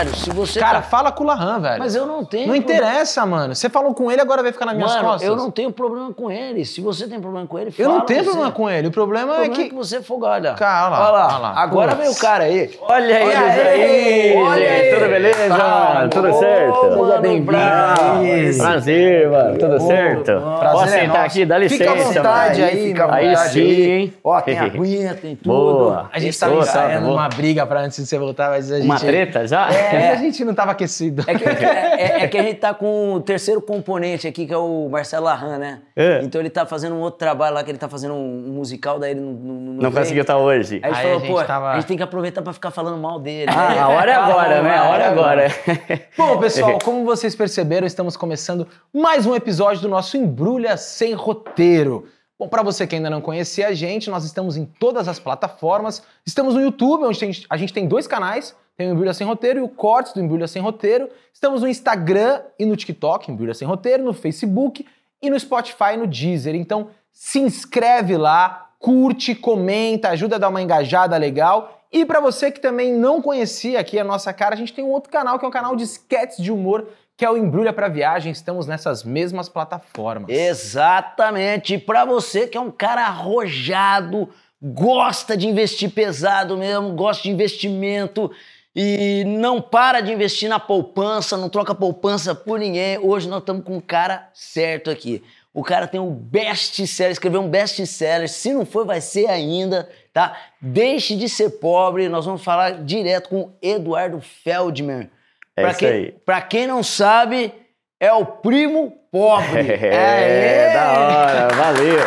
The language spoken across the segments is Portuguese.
sério, se você. Cara, tá- fala com o Lahan, velho. Mas eu não tenho. Não problema. interessa, mano. Você falou com ele, agora vai ficar nas minhas Mano, costas. eu não tenho problema com ele. Se você tem problema com ele, Eu fala não tenho você. problema com ele. O problema, O problema é é que. que você é. Cara, olha lá, Olha lá. olha lá. Agora Putz. vem o cara aí. Olha aí, Olha olha aí, aí, olha aí. Tudo beleza, Tá, mano? Tudo certo? mano, bem-vindo. bravo. Prazer, mano. Tudo certo? prazer Posso é sentar aqui? Dá licença, Fica à vontade mano. aí, fica à Aí vontade sim, hein? Ó, tem aguinha, tem tudo. Boa. A gente tava ensaiando tá bom. uma briga pra antes de você voltar, mas a gente. Uma treta já? É, a gente não tava aquecido. É que, é- é- é que a gente tá com o terceiro componente aqui, que é o Marcelo Larran, né? É. Então ele tá fazendo um outro trabalho lá, que ele tá fazendo um, musical, daí ele não, não, Não veio. conseguiu estar hoje. Aí a gente Aí falou, a gente pô, tava- a gente tem que aproveitar pra ficar falando mal dele. Ah, a hora é agora, né? A hora é agora. Bom, pessoal, como vocês perceberam, estamos começando mais um episódio do nosso Embrulha Sem Roteiro. Bom, para você que ainda não conhecia a gente, nós estamos em todas as plataformas. Estamos no YouTube, onde tem- a gente tem dois canais, tem o Embrulha Sem Roteiro e o Cortes do Embrulha Sem Roteiro. Estamos no Instagram e no TikTok, Embrulha Sem Roteiro, no Facebook e no Spotify e no Deezer. Então, se inscreve lá, curte, comenta, ajuda a dar uma engajada legal. E para você que também não conhecia aqui a nossa cara, a gente tem um outro canal que é um canal de sketches de humor, que é o Embrulha pra Viagem. Estamos nessas mesmas plataformas. Exatamente. E pra você que é um cara arrojado, gosta de investir pesado mesmo, gosta de investimento e não para de investir na poupança, não troca poupança por ninguém. Hoje nós estamos com um cara certo aqui. O cara tem um best-seller, escreveu um best-seller. Se não for, vai ser ainda, tá? Deixe de ser pobre. Nós vamos falar direto com Eduardo Feldmer. É Pra isso quem, aí. Pra quem não sabe, é o primo pobre. É, Aê! da hora, valeu.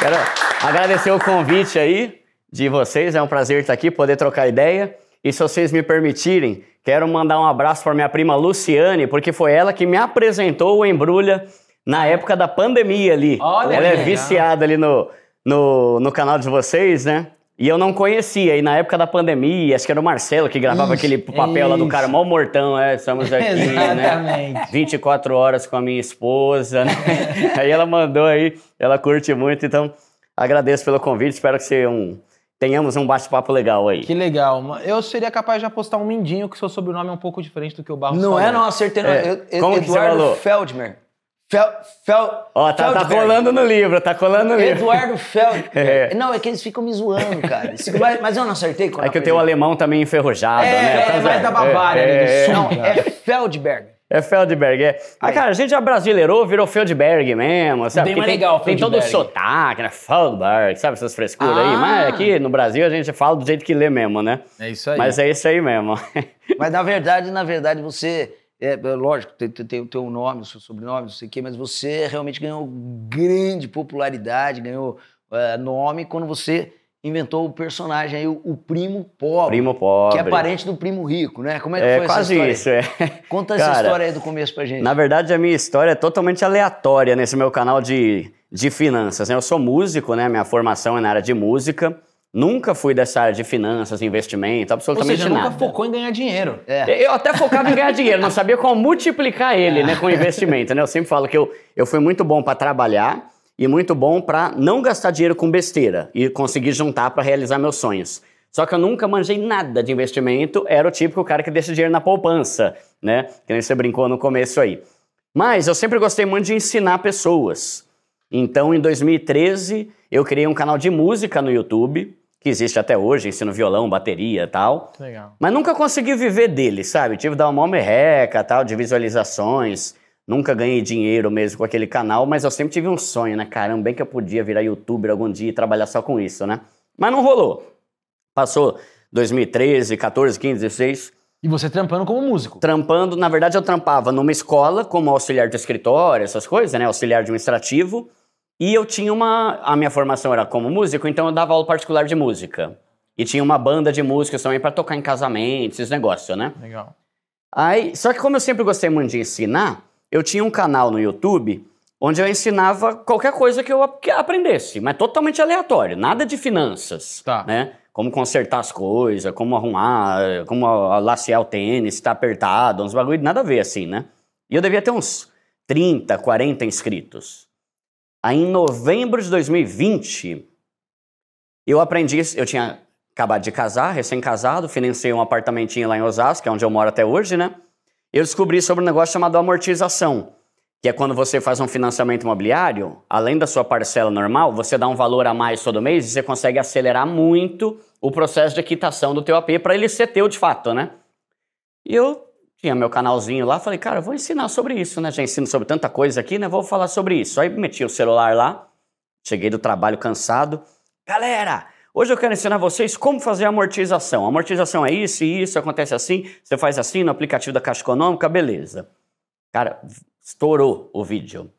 Quero agradecer o convite aí de vocês, é um prazer estar aqui, poder trocar ideia. E se vocês me permitirem, quero mandar um abraço para minha prima Luciane, porque foi ela que me apresentou o Embrulha na época da pandemia ali. Olha ela é legal. viciada ali no, no, no canal de vocês, né? E eu não conhecia, e na época da pandemia, acho que era o Marcelo que gravava Isso, aquele papel lá do isso. cara, mó mortão, é, estamos aqui, né? Exatamente. 24 horas com a minha esposa, né? aí ela mandou aí, ela curte muito, então agradeço pelo convite, espero que você um, tenhamos um bate-papo legal aí. Que legal. Eu seria capaz de apostar um mindinho que seu sobrenome é um pouco diferente do que o Barros Não falou. é, não, acertei. não. É, Eu- eu- como que você Eduardo falou? Feldmer. Fel, Fel, Ó, tá, tá colando no livro, tá colando no livro. Eduardo Feldmer. É. Não, é que eles ficam me zoando, cara. Mas, mas eu não acertei É que eu tenho o alemão também enferrujado, É, né? é mais da Bavária, é, ali, do é, sul. Não, é Feldberg. É Feldberg, é. Ah, cara, a gente já brasileirou, virou Feldberg mesmo, sabe? Bem mais tem, legal, Tem todo o Feldberg. sotaque, né? Feldberg, sabe essas frescuras aí? Ah. Mas aqui no Brasil a gente fala do jeito que lê mesmo, né? É isso aí. Mas é isso aí mesmo. Mas na verdade, na verdade, você. É, é lógico, tem, tem, tem o teu nome, o seu sobrenome, não sei o quê, mas você realmente ganhou grande popularidade, ganhou é, nome quando você inventou o personagem aí, o, o primo pobre. Primo pobre. Que é parente do primo rico, né? Como é que É foi quase essa isso, história? é. Conta essa Cara, história aí do começo pra gente. Na verdade, a minha história é totalmente aleatória nesse meu canal de, de finanças. né? Eu sou músico, né? Minha formação é na área de música. Nunca fui dessa área de finanças, investimento, Ou absolutamente seja, nunca nada. focou em ganhar dinheiro. É. Eu até focava em ganhar dinheiro, não sabia como multiplicar ele, né, com investimento, né? Eu sempre falo que eu, eu fui muito bom para trabalhar e muito bom para não gastar dinheiro com besteira e conseguir juntar para realizar meus sonhos. Só que eu nunca manjei nada de investimento, era o típico cara que deixa dinheiro na poupança, né? Que nem você brincou no começo aí. Mas eu sempre gostei muito de ensinar pessoas. Então, em 2013, eu criei um canal de música no YouTube, que existe até hoje, ensino violão, bateria e tal. Legal. Mas nunca consegui viver dele, sabe? Tive que dar uma merreca, tal, de visualizações. Nunca ganhei dinheiro mesmo com aquele canal, mas eu sempre tive um sonho, né? Caramba, bem que eu podia virar youtuber algum dia e trabalhar só com isso, né? Mas não rolou. Passou 2013, 14, 15, 16, E você trampando como músico. trampando. Na verdade, eu trampava numa escola como auxiliar de escritório, essas coisas, né? Auxiliar administrativo. E eu tinha uma. A minha formação era como músico, então eu dava aula particular de música. E tinha uma banda de músicas também para tocar em casamentos, esses negócios, né? Legal. Aí, só que como eu sempre gostei muito de ensinar, eu tinha um canal no YouTube onde eu ensinava qualquer coisa que eu aprendesse, mas totalmente aleatório, nada de finanças, Tá. né? Como consertar as coisas, como arrumar, como lacear o tênis, tá apertado, uns bagulho, nada a ver assim, né? E eu devia ter uns 30, 40 inscritos. Aí em novembro de 2020, eu aprendi, eu tinha acabado de casar, recém-casado, financei um apartamentinho lá em Osasco, que é onde eu moro até hoje, né? Eu descobri sobre um negócio chamado amortização, que é quando você faz um financiamento imobiliário, além da sua parcela normal, você dá um valor a mais todo mês e você consegue acelerar muito o processo de quitação do teu AP para ele ser teu de fato, né? E eu tinha meu canalzinho lá, falei, cara, vou ensinar sobre isso, né? Já ensino sobre tanta coisa aqui, né? Vou falar sobre isso. Aí meti o celular lá, cheguei do trabalho cansado. Galera, hoje eu quero ensinar vocês como fazer amortização. Amortização é isso e isso, acontece assim, você faz assim no aplicativo da Caixa Econômica, beleza. Cara, estourou o vídeo.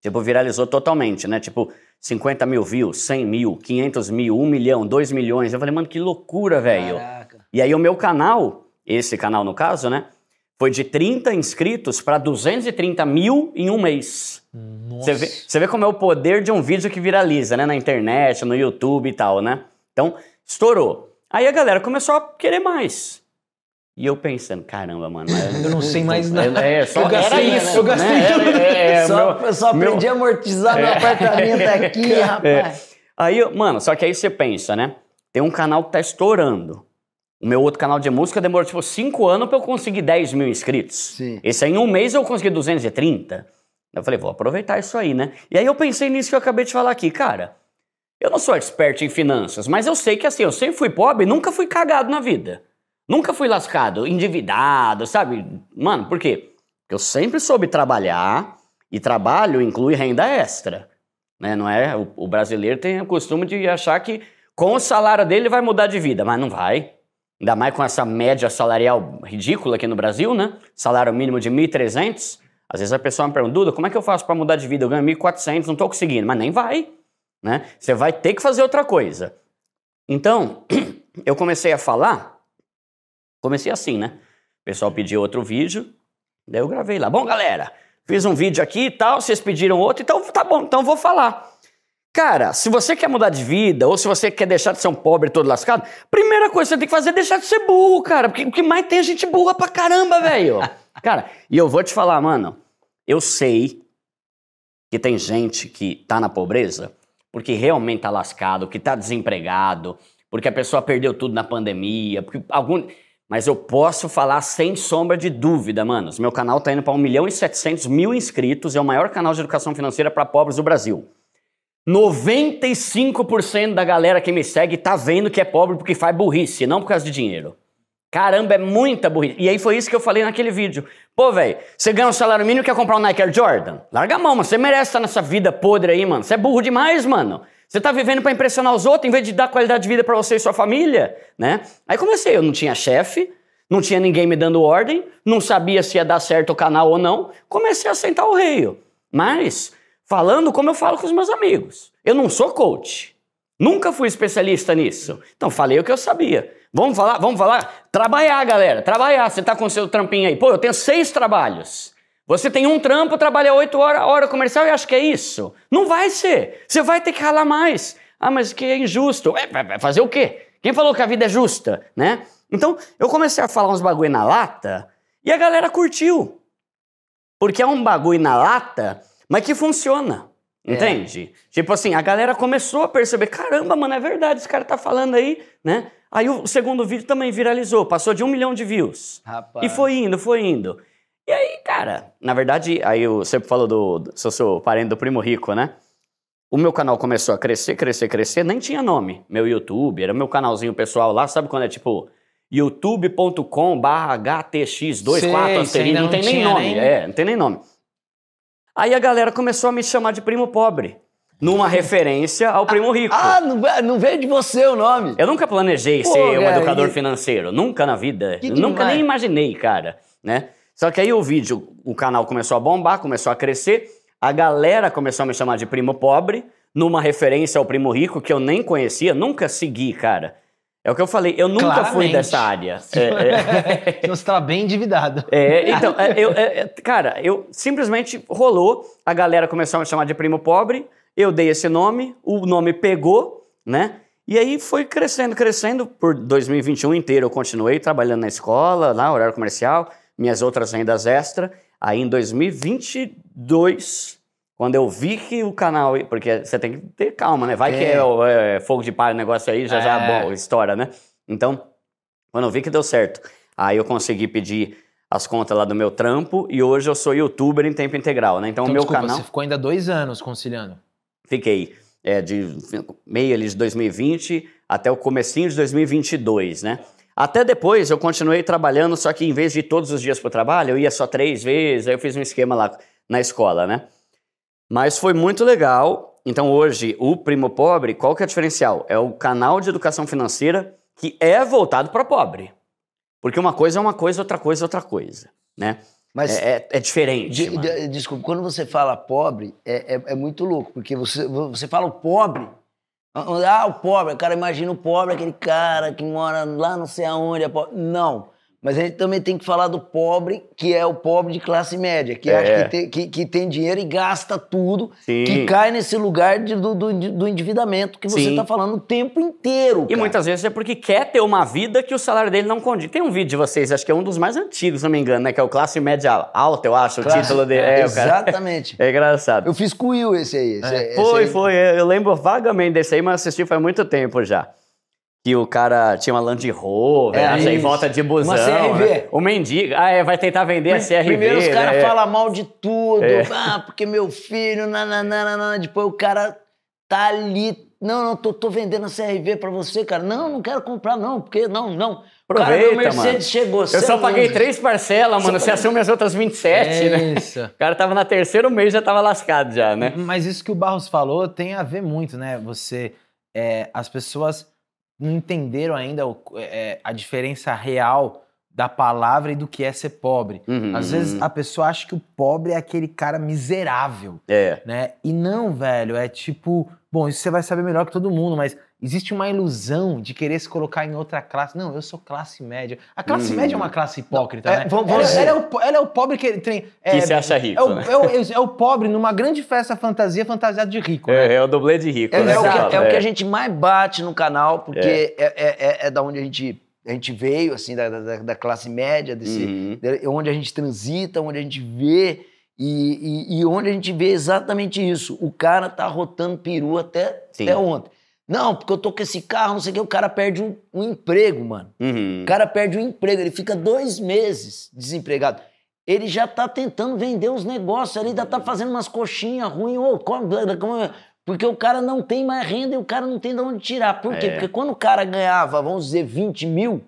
Tipo, viralizou totalmente, né? Tipo, 50 mil views, 100 mil, 500 mil, 1 milhão, 2 milhões. Eu falei, mano, que loucura, velho. E aí o meu canal, esse canal no caso, né? Foi de 30 inscritos para 230 mil em um mês. Você vê, você vê como é o poder de um vídeo que viraliza, né? Na internet, no YouTube e tal, né? Então, estourou. Aí a galera começou a querer mais. E eu pensando, caramba, mano. Eu não sei mais nada. É, só Eu gastei, era isso. eu gastei né? tudo. É, é, só, meu- só meu- aprendi a amortizar meu apartamento aqui, rapaz. Aí, eu- mano, só que aí você pensa, né? Tem um canal que tá estourando. O meu outro canal de música demorou, tipo, 5 anos pra eu conseguir 10 mil inscritos. Sim. Esse aí, em um mês, eu consegui 230. Eu falei, vou aproveitar isso aí, né? E aí eu pensei nisso que eu acabei de falar aqui. Cara, eu não sou expert em finanças, mas eu sei que, assim, eu sempre fui pobre e nunca fui cagado na vida. Nunca fui lascado, endividado, sabe? Mano, por quê? Porque eu sempre soube trabalhar e trabalho inclui renda extra. Né? Não é? O, o brasileiro tem o costume de achar que com o salário dele vai mudar de vida, mas não vai. Ainda mais com essa média salarial ridícula aqui no Brasil, né? Salário mínimo de 1.300. Às vezes a pessoa me pergunta, Duda, como é que eu faço para mudar de vida? Eu ganho 1.400, não tô conseguindo. Mas nem vai, né? Você vai ter que fazer outra coisa. Então, eu comecei a falar, comecei assim, né? O pessoal pediu outro vídeo, daí eu gravei lá. Bom, galera, fiz um vídeo aqui e tal, vocês pediram outro, então tá bom, então vou falar. Cara, se você quer mudar de vida, ou se você quer deixar de ser um pobre todo lascado, primeira coisa que você tem que fazer é deixar de ser burro, cara. Porque o que mais tem é gente burra pra caramba, velho. cara, e eu vou te falar, mano, eu sei que tem gente que tá na pobreza porque realmente tá lascado, que tá desempregado, porque a pessoa perdeu tudo na pandemia, porque algum... Mas eu posso falar sem sombra de dúvida, mano. Meu canal tá indo para 1 milhão e 700 mil inscritos, é o maior canal de educação financeira para pobres do Brasil. 95% da galera que me segue tá vendo que é pobre porque faz burrice, não por causa de dinheiro. Caramba, é muita burrice. E aí foi isso que eu falei naquele vídeo. Pô, velho, você ganha um salário mínimo e quer comprar um Nike Air Jordan? Larga a mão, mano. Você merece estar nessa vida podre aí, mano. Você é burro demais, mano. Você tá vivendo pra impressionar os outros em vez de dar qualidade de vida pra você e sua família, né? Aí comecei, eu não tinha chefe, não tinha ninguém me dando ordem, não sabia se ia dar certo o canal ou não. Comecei a sentar o reio. Mas, falando como eu falo com os meus amigos. Eu não sou coach. Nunca fui especialista nisso. Então falei o que eu sabia. Vamos falar, vamos falar? Trabalhar, galera. Trabalhar. Você tá com seu trampinho aí. Pô, eu tenho seis trabalhos. Você tem um trampo, trabalha oito horas, hora comercial e acha que é isso. Não vai ser. Você vai ter que ralar mais. Ah, mas que é injusto. É, vai fazer o quê? Quem falou que a vida é justa, né? Então, eu comecei a falar uns bagulho na lata e a galera curtiu. Porque é um bagulho na lata, mas que funciona. Entende? Tipo assim, a galera começou a perceber: caramba, mano, é verdade, esse cara tá falando aí, né? Aí o segundo vídeo também viralizou, passou de um milhão de views. Rapaz. E foi indo, foi indo. E aí, cara, na verdade, aí eu sempre falo do, do se eu sou parente do primo rico, né? O meu canal começou a crescer, crescer, crescer, nem tinha nome. Meu YouTube, era meu canalzinho pessoal lá, sabe quando é tipo youtube.com barra HTX24 Sei, asterisco, sei, não não tem nem nome, nem- é, não tem nem nome. Aí a galera começou a me chamar de primo pobre, numa referência ao primo rico. Ah, não, não veio de você o nome. Eu nunca planejei Pô, ser um cara, educador e- financeiro, nunca na vida. Nunca nem imaginei, cara, né? Só que aí o vídeo, o canal começou a bombar, começou a crescer, a galera começou a me chamar de primo pobre, numa referência ao primo rico que eu nem conhecia, nunca segui, cara. É o que eu falei, eu nunca fui Claramente. dessa área. É, é. Então você tava bem endividado. É, então, é, eu- é, é, cara, eu simplesmente rolou, a galera começou a me chamar de primo pobre, eu dei esse nome, o nome pegou, né? E aí foi crescendo, crescendo. Por 2021 inteiro eu continuei trabalhando na escola, lá, horário comercial, minhas outras rendas extra. Aí em 2022 Quando eu vi que o canal. Porque você tem que ter calma, né? Vai que é, é, fogo de palha o negócio aí, já já É. bom, estoura, né? Então, quando eu vi que deu certo, aí eu consegui pedir as contas lá do meu trampo e hoje eu sou youtuber em tempo integral, né? Então, Então, o meu desculpa, canal. você ficou ainda dois anos conciliando. Fiquei é, de meio ali de 2020 até o comecinho de 2022, né? Até depois eu continuei trabalhando, só que em vez de ir todos os dias para o trabalho, eu ia só três vezes, aí eu fiz um esquema lá na escola, né? Mas foi muito legal. Então hoje, o Primo Pobre, qual que é o diferencial? É o canal de educação financeira que é voltado para pobre. Porque uma coisa é uma coisa, outra coisa é outra coisa, né? Mas É, é- é diferente, De- de- desculpa, quando você fala pobre, é, é, é muito louco, porque você, você fala o pobre. Ah, o pobre, o cara imagina o pobre, aquele cara que mora lá não sei aonde. É pobre. Não. Mas a gente também tem que falar do pobre, que é o pobre de classe média, que É. acha que tem, que, que tem dinheiro e gasta tudo, Sim. que cai nesse lugar de- do, do, do endividamento que você está falando o tempo inteiro. E cara. muitas vezes é porque quer ter uma vida que o salário dele não condiz. Tem um vídeo de vocês, acho que é um dos mais antigos, se não me engano, né? Que é o Classe Média Alta, eu acho, o Classe- título dele. É, o cara. Exatamente. É engraçado. Eu fiz com o Will esse aí. esse- esse Foi, aí. foi. Eu lembro vagamente desse aí, mas assisti faz muito tempo já. Que o cara tinha uma Land Rover, É, acha, em isso. volta de busão. Uma CRV. né? O mendigo. Ah, é, vai tentar vender a CRV. Primeiro os caras né? falam mal de tudo. É. Ah, porque meu filho, nananana. Depois o cara tá ali. Não, não, tô, tô vendendo a CRV pra você, cara. Não, não quero comprar, não, porque não, não. O cara, Aproveita, meu Mercedes mano. chegou. Eu só é paguei três parcelas, mano. Você assume as outras 27, né? Isso. O cara tava na terceiro mês já tava lascado já, né? Mas isso que o Barros falou tem a ver muito, né? Você, é, as pessoas não entenderam ainda o- é, a diferença real da palavra e do que é ser pobre. Uhum. Às vezes a pessoa acha que o pobre é aquele cara miserável, É. né? E não, velho, é tipo, bom, isso você vai saber melhor que todo mundo, mas existe uma ilusão de querer se colocar em outra classe. Não, eu sou classe média. A classe Uhum. média é uma classe hipócrita, É, né? vamos- ela, vamos dizer- ela é o, ela é o pobre que tem. É, Que se acha rico, é o, né? é o- é pobre numa grande festa fantasia fantasiado de rico, né? É, é o dublê de rico, É, né? é o que é o que é. a gente mais bate no canal, porque é, é, é- é da onde a gente, a gente veio, assim, da, da, da classe média, desse, Uhum. de- onde a gente transita, onde a gente vê e, e- e onde a gente vê exatamente isso. O cara tá rotando peru até, Sim. até ontem. Não, porque eu tô com esse carro, não sei o que, o cara perde um, um emprego, mano. Uhum. O cara perde um emprego, ele fica dois meses desempregado. Ele já tá tentando vender os negócios, ele ainda tá fazendo umas coxinhas ruins, como- porque o cara não tem mais renda e o cara não tem de onde tirar. Por quê? É. Porque quando o cara ganhava, vamos dizer, 20 mil,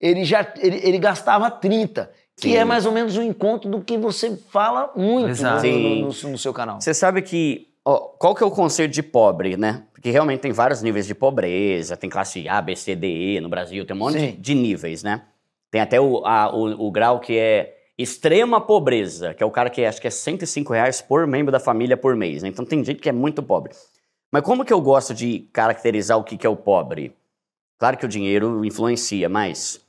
ele já ele, ele gastava 30, que Sim. é mais ou menos o encontro do que você fala muito no, no- no- no seu canal. Você sabe que. ó, qual que é o conceito de pobre, né? Porque realmente tem vários níveis de pobreza, tem classe A, B, C, D, E no Brasil, tem um monte de, de níveis, né? Tem até o, a- o, o grau que é extrema pobreza, que é o cara que acho que é 105 reais por membro da família por mês, né? Então tem gente que é muito pobre. Mas como que eu gosto de caracterizar o que, que é o pobre? Claro que o dinheiro influencia, mas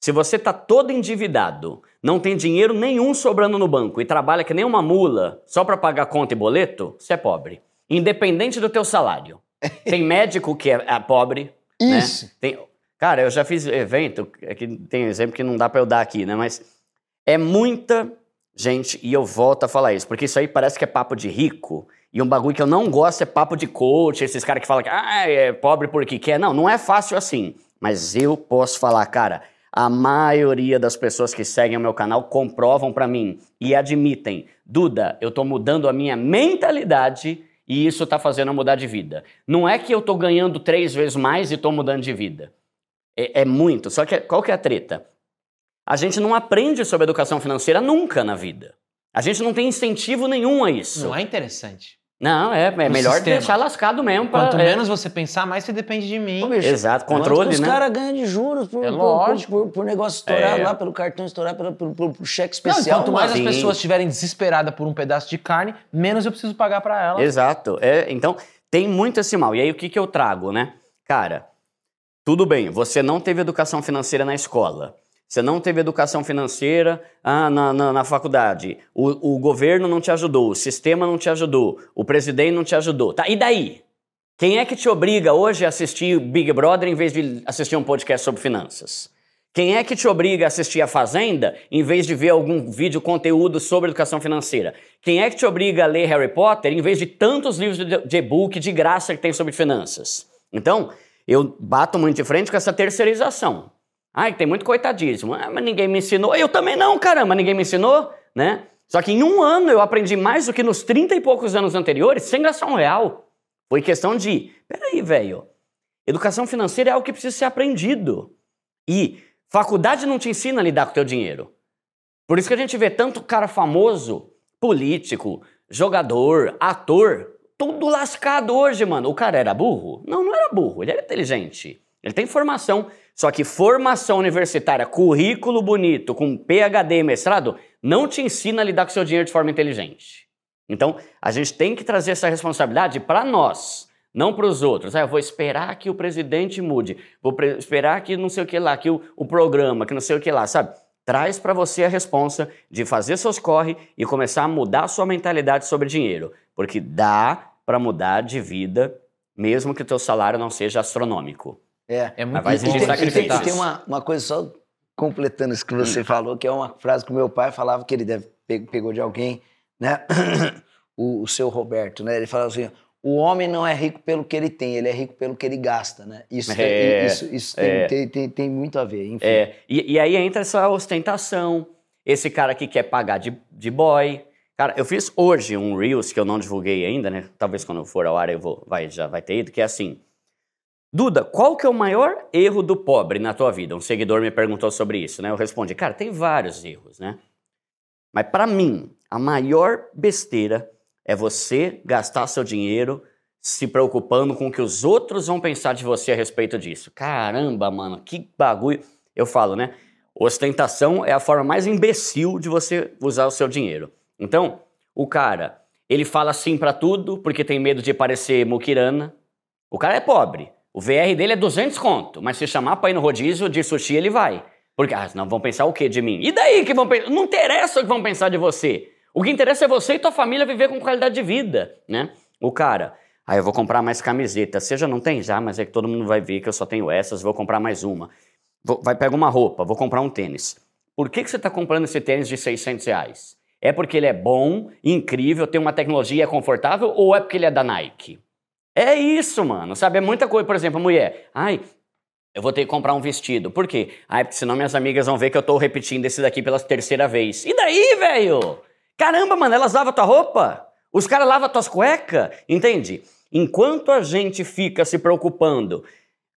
se você tá todo endividado, não tem dinheiro nenhum sobrando no banco e trabalha que nem uma mula só para pagar conta e boleto, você é pobre. Independente do teu salário. Tem médico que é, é pobre. né? Isso. Tem- cara, eu já fiz evento, é que tem exemplo que não dá para eu dar aqui, né? Mas é muita gente, e eu volto a falar isso, porque isso aí parece que é papo de rico. E um bagulho que eu não gosto é papo de coach, esses caras que falam que ah, é pobre porque quer. Não, não é fácil assim. Mas eu posso falar, cara, a maioria das pessoas que seguem o meu canal comprovam pra mim e admitem, Duda, eu tô mudando a minha mentalidade e isso tá fazendo eu mudar de vida. Não é que eu tô ganhando três vezes mais e tô mudando de vida. É, é muito. Só que qual que é a treta? A gente não aprende sobre educação financeira nunca na vida. A gente não tem incentivo nenhum a isso. Não é interessante. Não, é, é melhor sistema. deixar lascado mesmo. pra- Quanto é. menos você pensar, mais você depende de mim. Ô, bicho, Exato, quanto controle, que os né? caras ganham de juros por, É por- por, por- negócio estourado É. lá, pelo cartão estourado, pelo, pelo, pelo- pelo cheque Não, especial. quanto mais as Sim. pessoas estiverem desesperadas por um pedaço de carne, menos eu preciso pagar pra ela. Exato. É, então, tem muito esse mal. E aí, o que, que eu trago, né? Cara, tudo bem, você não teve educação financeira na escola. Você não teve educação financeira ah, na, na, na faculdade. O, o governo não te ajudou, o sistema não te ajudou, o presidente não te ajudou. Tá, e daí? Quem é que te obriga hoje a assistir Big Brother em vez de assistir um podcast sobre finanças? Quem é que te obriga a assistir a Fazenda em vez de ver algum vídeo conteúdo sobre educação financeira? Quem é que te obriga a ler Harry Potter em vez de tantos livros de e-book de graça que tem sobre finanças? Então, eu bato muito de frente com essa terceirização. Ai, tem muito coitadismo. Ah, mas ninguém me ensinou. Eu também não, caramba, ninguém me ensinou, né? Só que em um ano eu aprendi mais do que nos 30 e poucos anos anteriores sem gastar um real. Foi questão de, peraí, velho, educação financeira é algo que precisa ser aprendido. E faculdade não te ensina a lidar com o teu dinheiro. Por isso que a gente vê tanto cara famoso, político, jogador, ator, tudo lascado hoje, mano. O cara era burro? Não, não era burro, ele era inteligente. Ele tem formação. Só que formação universitária, currículo bonito, com PhD e mestrado, não te ensina a lidar com seu dinheiro de forma inteligente. Então, a gente tem que trazer essa responsabilidade para nós, não para os outros. Ah, eu vou esperar que o presidente mude, vou esperar que não sei o que lá, que o, o programa, que não sei o que lá, sabe? Traz para você a responsa de fazer seus corre e começar a mudar a sua mentalidade sobre dinheiro, porque dá para mudar de vida, mesmo que o teu salário não seja astronômico. É, é muito Mas vai exigir sacrifícios. Tem, tem uma, uma coisa só completando isso que você hum. falou, que é uma frase que o meu pai falava que ele deve pegou de alguém, né? o, o seu Roberto, né? Ele falava assim: o homem não é rico pelo que ele tem, ele é rico pelo que ele gasta, né? Isso, é, isso, isso é, tem, tem, tem, muito a ver, enfim. É, e, e, aí entra essa ostentação, esse cara que quer pagar de, de boy. Cara, eu fiz hoje um Reels que eu não divulguei ainda, né? Talvez quando for ao ar eu vou, vai, já vai ter ido, que é assim Duda, qual que é o maior erro do pobre na tua vida? Um seguidor me perguntou sobre isso, né? Eu respondi, cara, tem vários erros, né? Mas para mim, a maior besteira é você gastar seu dinheiro se preocupando com o que os outros vão pensar de você a respeito disso. Caramba, mano, que bagulho. Eu falo, né? Ostentação é a forma mais imbecil de você usar o seu dinheiro. Então, o cara, ele fala sim para tudo porque tem medo de parecer muquirana. O cara é pobre. O VR dele é 200 conto, mas se chamar pra ir no rodízio de sushi, ele vai. Porque, ah, não vão pensar o quê de mim? E daí que vão pensar? Não interessa o que vão pensar de você. O que interessa é você e tua família viver com qualidade de vida, né? O cara, ah, eu vou comprar mais camiseta. Você já não tem? Já, mas é que todo mundo vai ver que eu só tenho essas, vou comprar mais uma. Vou, vai pegar uma roupa, vou comprar um tênis. Por que, que você está comprando esse tênis de 600 reais? É porque ele é bom, incrível, tem uma tecnologia confortável ou é porque ele é da Nike? É isso, mano. Sabe? É muita coisa. Por exemplo, a mulher. Ai, eu vou ter que comprar um vestido. Por quê? Ai, porque senão minhas amigas vão ver que eu tô repetindo esse daqui pela terceira vez. E daí, velho? Caramba, mano, elas lavam tua roupa? Os caras lavam tuas cuecas? Entende? Enquanto a gente fica se preocupando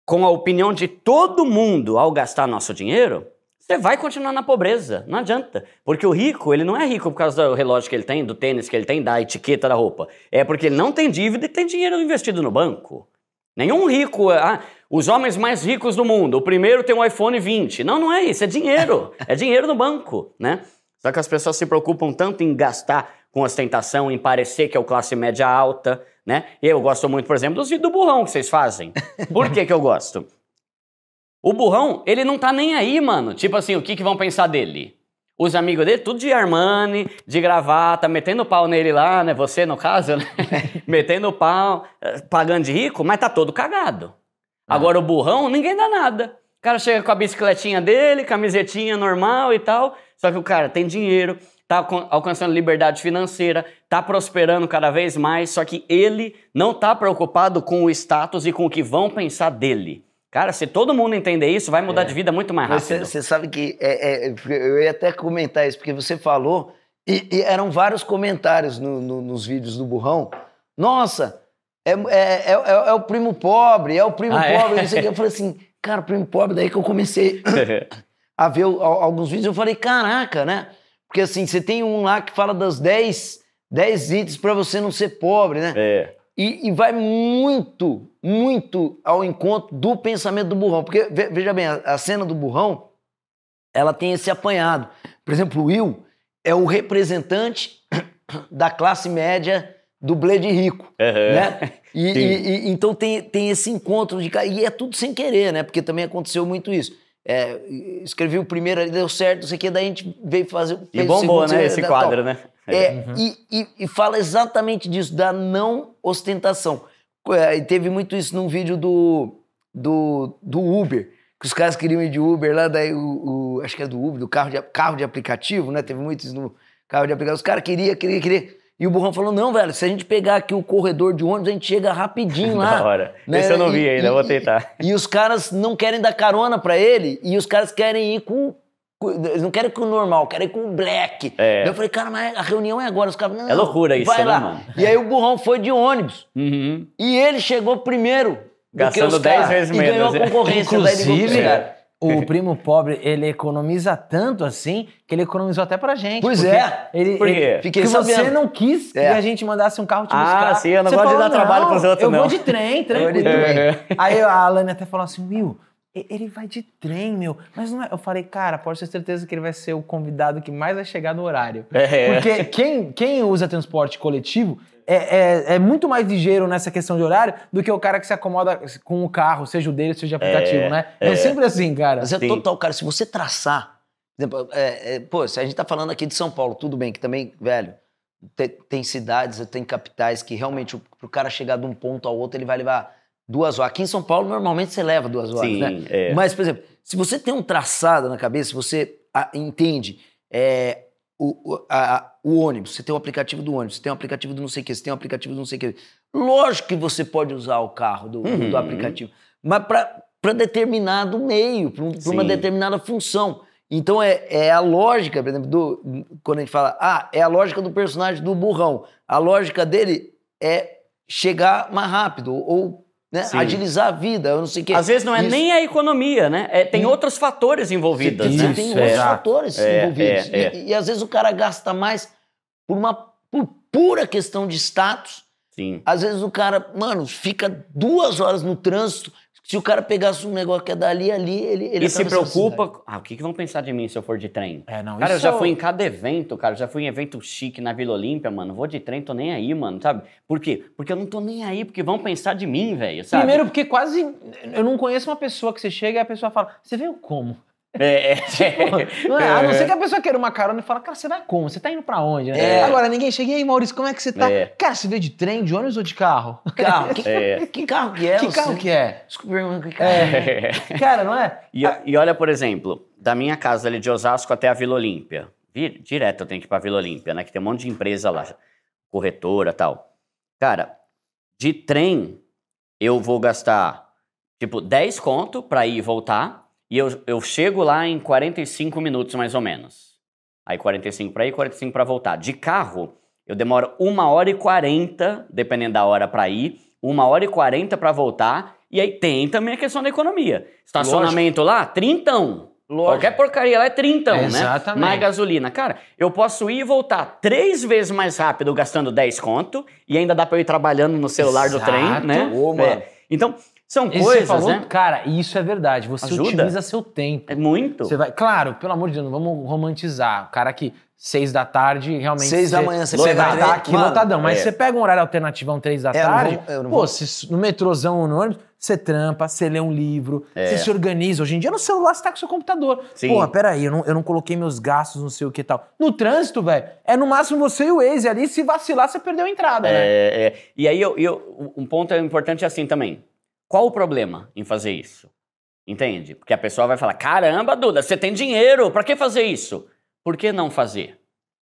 com a opinião de todo mundo ao gastar nosso dinheiro, você vai continuar na pobreza, não adianta. Porque o rico, ele não é rico por causa do relógio que ele tem, do tênis que ele tem, da etiqueta da roupa. É porque ele não tem dívida e tem dinheiro investido no banco. Nenhum rico, ah, os homens mais ricos do mundo, o primeiro tem um iPhone 20. Não, não é isso, é dinheiro. é dinheiro no banco, né? Só que as pessoas se preocupam tanto em gastar com ostentação, em parecer que é o classe média alta, né? Eu gosto muito, por exemplo, dos vídeos do burrão que vocês fazem. Por que que eu gosto? O burrão, ele não tá nem aí, mano. Tipo assim, o que, que vão pensar dele? Os amigos dele, tudo de Armani, de gravata, metendo pau nele lá, né? Você, no caso, né? metendo pau, eh, pagando de rico, mas tá todo cagado. Ah. Agora o burrão, ninguém dá nada. O cara chega com a bicicletinha dele, camisetinha normal e tal, só que o cara tem dinheiro, tá alcançando liberdade financeira, tá prosperando cada vez mais, só que ele não tá preocupado com o status e com o que vão pensar dele. Cara, se todo mundo entender isso, vai mudar é. de vida muito mais rápido. Você sabe que é, é, eu ia até comentar isso, porque você falou, e, e eram vários comentários no, no, nos vídeos do Burrão. Nossa, é, é, é, é o primo pobre, é o primo ah, pobre. Eu falei assim, cara, primo pobre, daí que eu comecei a ver alguns vídeos, eu falei, caraca, né? Porque assim, você tem um lá que fala das 10, 10 itens para você não ser pobre, né? É. E, e, vai muito, muito ao encontro do pensamento do burrão. Porque, veja bem, a, cena do burrão, ela tem esse apanhado. Por exemplo, o Will é o representante da classe média do Blade rico, uhum. né? E, e, e, então tem, tem esse encontro de... E é tudo sem querer, né? Porque também aconteceu muito isso. É, escrevi o primeiro ali, deu certo, não sei o que, daí a gente veio fazer... E bombou, né, esse quadro, né? É, uhum. e, e, e, fala exatamente disso, da não ostentação. É, teve muito isso num vídeo do, do, do Uber, que os caras queriam ir de Uber lá, daí o, o- acho que é do Uber, do carro de, carro de aplicativo, né? Teve muitos no carro de aplicativo. Os caras queriam, queriam, queriam. E o burrão falou: não, velho, se a gente pegar aqui o corredor de ônibus, a gente chega rapidinho lá. Da hora. né? Esse eu não vi E- ainda, e- vou tentar. E os caras não querem dar carona pra ele, e os caras querem ir com. Eles não querem com o normal, querem com o black. É. Daí Eu falei, cara, mas a reunião é agora. Os caras, não, É loucura isso, vai né, lá. mano? E aí o burrão foi de ônibus. Uhum. E ele chegou primeiro. Gastando os 10 caras, vezes e ganhou menos, a né? concorrência. Inclusive, caras. o primo pobre, ele economiza tanto assim que ele economizou até pra gente. Pois porque é. Ele, Por quê? ele- Fiquei porque você sabendo. não quis que É. a gente mandasse um carro te Ah, buscar. sim, eu não Você gosto de falou, dar trabalho pros outros, eu não." vou de trem, Eu vou de tranquilo. trem. Aí a Alane até falou assim, Will, ele vai de trem, meu. Mas não é. Eu falei, cara, pode ter certeza que ele vai ser o convidado que mais vai chegar no horário. É. Porque quem, quem usa transporte coletivo é, é, é muito mais ligeiro nessa questão de horário do que o cara que se acomoda com o carro, seja o dele, seja o aplicativo, né? É, é. sempre assim, cara. Mas é Sim. total, cara. Se você traçar. por exemplo, é, é, pô, se a gente tá falando aqui de São Paulo, tudo bem, que também, velho, te- tem, cidades, tem capitais que realmente, o- pro cara chegar de um ponto ao outro, ele vai levar duas horas. Aqui em São Paulo, normalmente você leva duas horas, Sim, né? é. Mas, por exemplo, se você tem um traçado na cabeça, você ah, entende é, o, a- o ônibus, você tem o aplicativo do ônibus, você tem o aplicativo do não sei o que, você tem o aplicativo do não sei o que. Lógico que você pode usar o carro do, Uhum. do aplicativo, mas para determinado meio, para uma determinada função. Então é, é a lógica, por exemplo, do, quando a gente fala, ah, é a lógica do personagem do burrão. A lógica dele é chegar mais rápido ou né, Sim. agilizar a vida, eu não sei o quê. Às vezes não é Isso. nem a economia, né? É, tem outros fatores envolvidos, Você né? tem Isso, outros exato. fatores É, envolvidos. é, é. E, e às vezes o cara gasta mais por uma por pura questão de status. Sim. Às vezes o cara, mano, fica duas horas no trânsito. Se o cara pegasse um negócio que é dali, ali, ele. ele E se preocupa. Ah, o que, que vão pensar de mim se eu for de trem? É, não, Cara, eu já fui em cada evento, cara. eu Já fui em evento chique na Vila Olímpia, mano. Vou de trem, tô nem aí, mano, sabe? Por quê? Porque eu não tô nem aí, porque vão pensar de mim, velho, sabe? Primeiro, porque quase. Eu não conheço uma pessoa que você chega e a pessoa fala: Você veio como? É, é. Não é? A não ser que a pessoa queira uma carona e fala: Cara, você vai como? Você tá indo pra onde? né? É. Agora, ninguém chega e aí, Maurício, como é que você tá? É. Cara, você veio de trem, de ônibus ou de carro? Carro. Que, É. que carro que é? que Você- carro que é? Desculpa, que carro É. Cara, não é? E, e olha, por exemplo, da minha casa ali de Osasco até a Vila Olímpia. Direto eu tenho que ir pra Vila Olímpia, né? Que tem um monte de empresa lá, corretora e tal. Cara, de trem eu vou gastar, tipo, 10 conto pra ir e voltar. E eu, eu chego lá em 45 minutos, mais ou menos. Aí 45 pra ir, 45 pra voltar. De carro, eu demoro 1 hora e 40, dependendo da hora pra ir, 1 hora e 40 pra voltar. E aí tem também a questão da economia. Estacionamento lá, trintão. Lógico. Qualquer porcaria lá é trintão, É, né? exatamente. Mais gasolina. Cara, eu posso ir e voltar três vezes mais rápido gastando 10 conto e ainda dá pra eu ir trabalhando no celular do Exato. trem, né? Ô, mano. É. Então, são E coisas, você falou, né? cara, isso é verdade. Você Ajuda. otimiza seu tempo. É muito. Você vai, claro, pelo amor de Deus, não vamos romantizar. O cara que seis da tarde realmente. Seis da manhã você pega vai trem, estar aqui mano, lotadão. Mas é. você pega um horário alternativão três da É, eu não tarde, vou- eu não pô, vou- se no metrôzão ou no ônibus, você trampa, você lê um livro, É. você se organiza. Hoje em dia no celular você tá com seu computador. Sim. Porra, peraí, eu não, eu não coloquei meus gastos, não sei o que e tal. No trânsito, velho, é no máximo você e o Waze ali. Se vacilar, você perdeu a entrada, né? É, é. E aí, eu, eu- um ponto importante é assim também. Qual o problema em fazer isso? Entende? Porque a pessoa vai falar: caramba, Duda, você tem dinheiro, pra que fazer isso? Por que não fazer?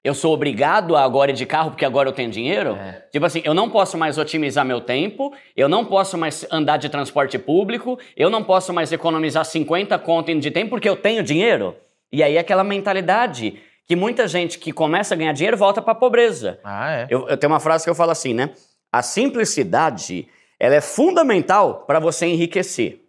Eu sou obrigado a agora ir de carro porque agora eu tenho dinheiro? É. Tipo assim, eu não posso mais otimizar meu tempo, eu não posso mais andar de transporte público, eu não posso mais economizar 50 conto indo de tempo porque eu tenho dinheiro. E aí é aquela mentalidade que muita gente que começa a ganhar dinheiro volta pra pobreza. Ah, é. Eu, eu tenho uma frase que eu falo assim, né? A simplicidade, ela é fundamental para você enriquecer.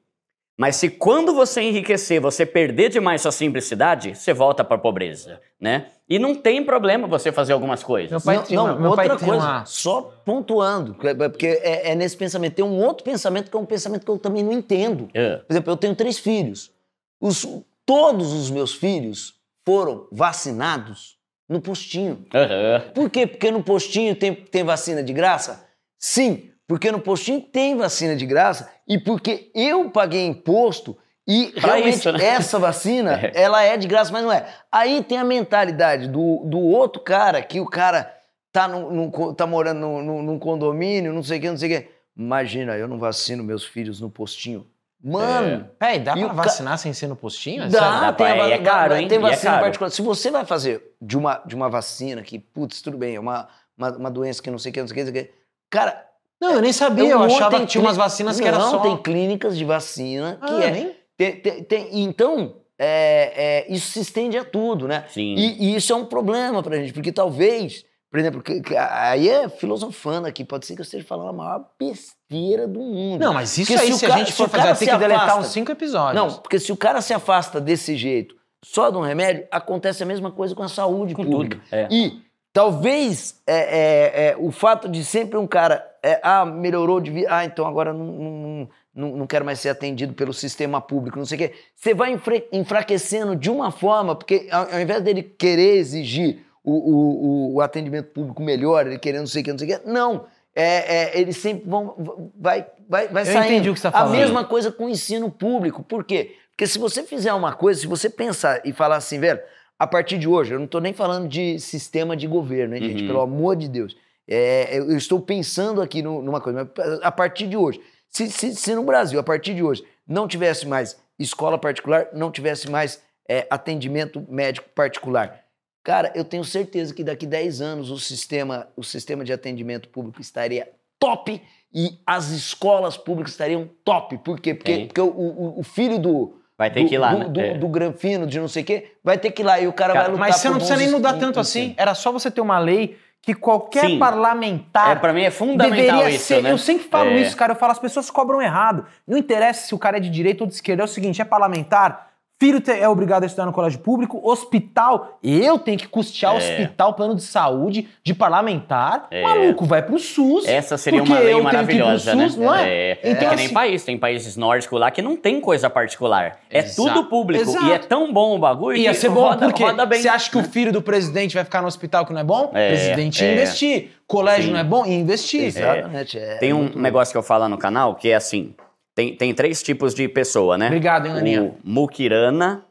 Mas se quando você enriquecer, você perder demais sua simplicidade, você volta para a pobreza, né? E não tem problema você fazer algumas coisas. Meu pai não, tinha não, uma- meu outra pai tem coisa, uma- só pontuando, porque é, é nesse pensamento. Tem um outro pensamento que é um pensamento que eu também não entendo. É. Por exemplo, eu tenho três filhos. Os- todos os meus filhos foram vacinados no postinho. Aham. Por quê? Porque no postinho tem, tem vacina de graça? Sim, porque no postinho tem vacina de graça e porque eu paguei imposto e Pra realmente isso, né? essa vacina, ela é de graça, mas não é. Aí tem a mentalidade do, do outro cara, que o cara tá, no, no tá morando no, no- num condomínio, não sei o que, não sei o que. Imagina, eu não vacino meus filhos no postinho. Mano, Peraí, dá E pra o ca- vacinar sem ser no postinho? É Dá? Dá tem, pra- a é caro, hein? tem é vacina caro. particular. Se você vai fazer de uma, de uma vacina que, putz, tudo bem, é uma, uma, uma doença que não sei o que, não sei o que, não sei o que. Cara, Não, eu nem sabia. Eu monte- achava tem que tinha umas vacinas que era não, só... tem clínicas de vacina que Ah, é. nem- tem- tem- tem- então, é, é, isso se estende a tudo, né? Sim. E, e isso é um problema pra gente, porque talvez, por exemplo, que- que- aí é filosofando aqui, pode ser que eu esteja falando a maior besteira do mundo. Não, mas isso Porque aí, se se, o a cara- gente for fazer, cara vai ter se que deletar afasta- uns cinco episódios. Não, porque se o cara se afasta desse jeito, só de um remédio, acontece a mesma coisa com a saúde Com pública. tudo. É. E talvez é, é, é, o fato de sempre um cara, é, ah, melhorou de vida, ah, então agora não, não, não, não quero mais ser atendido pelo sistema público, não sei o quê. Você vai enfra- enfraquecendo de uma forma, porque ao, ao invés dele querer exigir o, o, o, o atendimento público melhor, ele querendo não sei o que, não sei o que, não. É, é, eles sempre vão. Vai, vai, vai Eu saindo. entendi o que você tá A falando. mesma coisa com o ensino público. Por quê? Porque se você fizer uma coisa, se você pensar e falar assim, velho, a partir de hoje, eu não estou nem falando de sistema de governo, hein, gente? Uhum. Pelo amor de Deus. É, eu estou pensando aqui no- numa coisa, mas a partir de hoje, se, se- se no Brasil, a partir de hoje, não tivesse mais escola particular, não tivesse mais é, atendimento médico particular, cara, eu tenho certeza que daqui 10 anos o sistema, o sistema de atendimento público estaria top e as escolas públicas estariam top. Por quê? Porque, porque o, o- o filho do. Vai ter do, que ir lá, do, né? do, É. do granfino, de não sei o quê, vai ter que ir lá e o cara, Cara, vai lutar Mas você não precisa nem mudar tanto assim. Era só você ter uma lei que qualquer Sim. parlamentar É, pra mim é fundamental deveria isso, ser. né? Eu sempre falo É. isso, cara. Eu falo, as pessoas cobram errado. Não interessa se o cara é de direita ou de esquerda. É o seguinte: é parlamentar. Filho é obrigado a estudar no colégio público, hospital, eu tenho que custear É. hospital, plano de saúde de parlamentar. É. Maluco, vai pro SUS. Essa seria uma lei maravilhosa, né? SUS, não é? É, Então, é que nem assim- país, tem países nórdicos lá que não tem coisa particular. É Exato. tudo público. Exato. E é tão bom o bagulho Ia que ser bom, roda, porque roda bem. você acha que o filho do presidente vai ficar no hospital que não é bom? É, presidente ia é. investir. Colégio Sim. não é bom? Ia investir. Exatamente. é Tem um muito- negócio que eu falo no canal que é assim: tem, tem três tipos de pessoa, né? Obrigado, hein, Aninha? O muquirana,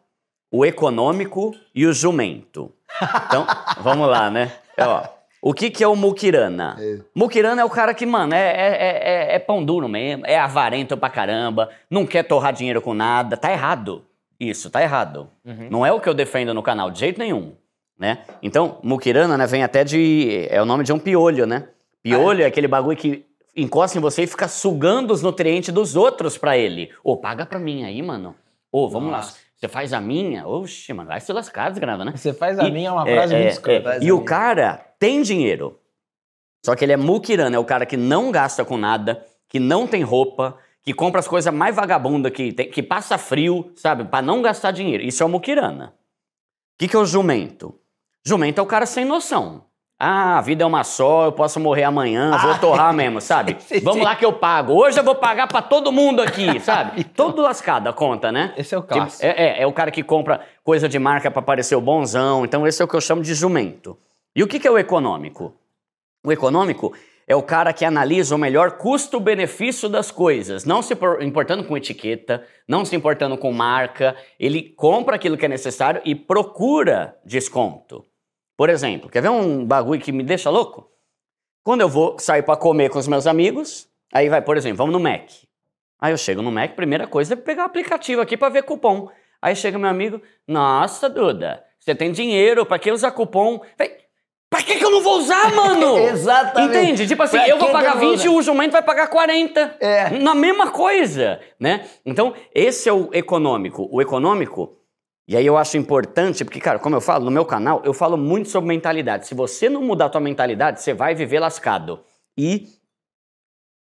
o econômico e o jumento. Então, vamos lá, né? Ó, o que, que é o muquirana? Muquirana é o cara que, mano, é, é, é- é pão duro mesmo, é avarento pra caramba, não quer torrar dinheiro com nada. Tá errado. Isso, tá errado. Não é o que eu defendo no canal, de jeito nenhum. Né? Então, muquirana né, vem até de. É o nome de um piolho, né? Piolho é aquele bagulho que encosta em você e fica sugando os nutrientes dos outros pra ele. Ô, paga pra mim aí, mano. Ô, vamos lá. Nossa. Você faz a minha? Oxe, mano, vai se lascar, desgrava, né? Você faz a E- minha, é uma É, frase é, muito escrota. é. E o minha. cara tem dinheiro. Só que ele é muquirana, é o cara que não gasta com nada, que não tem roupa, que compra as coisas mais vagabundas que tem, que passa frio, sabe? Pra não gastar dinheiro. Isso é o muquirana. O que, que é o jumento? Jumento é o cara sem noção. Ah, a vida é uma só, eu posso morrer amanhã, vou Ah, torrar mesmo, sabe? sim, sim. Vamos lá que eu pago. Hoje eu vou pagar pra todo mundo aqui, sabe? Todo lascado a conta, né? Esse é o Tipo, clássico. é, é, é o cara que compra coisa de marca pra parecer o bonzão. Então, esse é o que eu chamo de jumento. E o que, que é o econômico? O econômico é o cara que analisa o melhor custo-benefício das coisas, não se por- importando com etiqueta, não se importando com marca. Ele compra aquilo que é necessário e procura desconto. Por exemplo, quer ver um bagulho que me deixa louco? Quando eu vou sair pra comer com os meus amigos, aí vai, por exemplo, vamos no Mac. Aí eu chego no Mac, primeira coisa é pegar o aplicativo aqui pra ver cupom. Aí chega meu amigo, nossa, Duda, você tem dinheiro, pra que usar cupom? Véi, Pra que, que eu não vou usar, mano? Exatamente. Entende? Tipo assim, Pra eu vou pagar eu vou 20 e usar? o jumento vai pagar 40. É. Na mesma coisa, né? Então, esse é o econômico. O econômico, e aí eu acho importante, porque, cara, como eu falo, no meu canal, eu falo muito sobre mentalidade. Se você não mudar a tua mentalidade, você vai viver lascado. E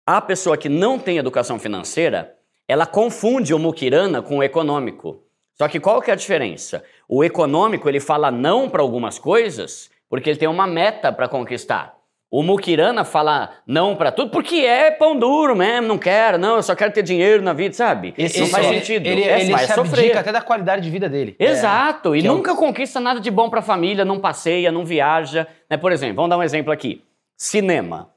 a pessoa que não tem educação financeira, ela confunde o muquirana com o econômico. Só que qual que é a diferença? O econômico, ele fala não para algumas coisas porque ele tem uma meta para conquistar. O muquirana fala não para tudo porque é pão duro mesmo, não quero, não, eu só quero ter dinheiro na vida, sabe? não faz sentido. Ele, É, ele vai se sofrer. até da qualidade de vida dele. Exato, e Que é nunca conquista nada de bom pra família, não passeia, não viaja. Né? Por exemplo, vamos dar um exemplo aqui: cinema.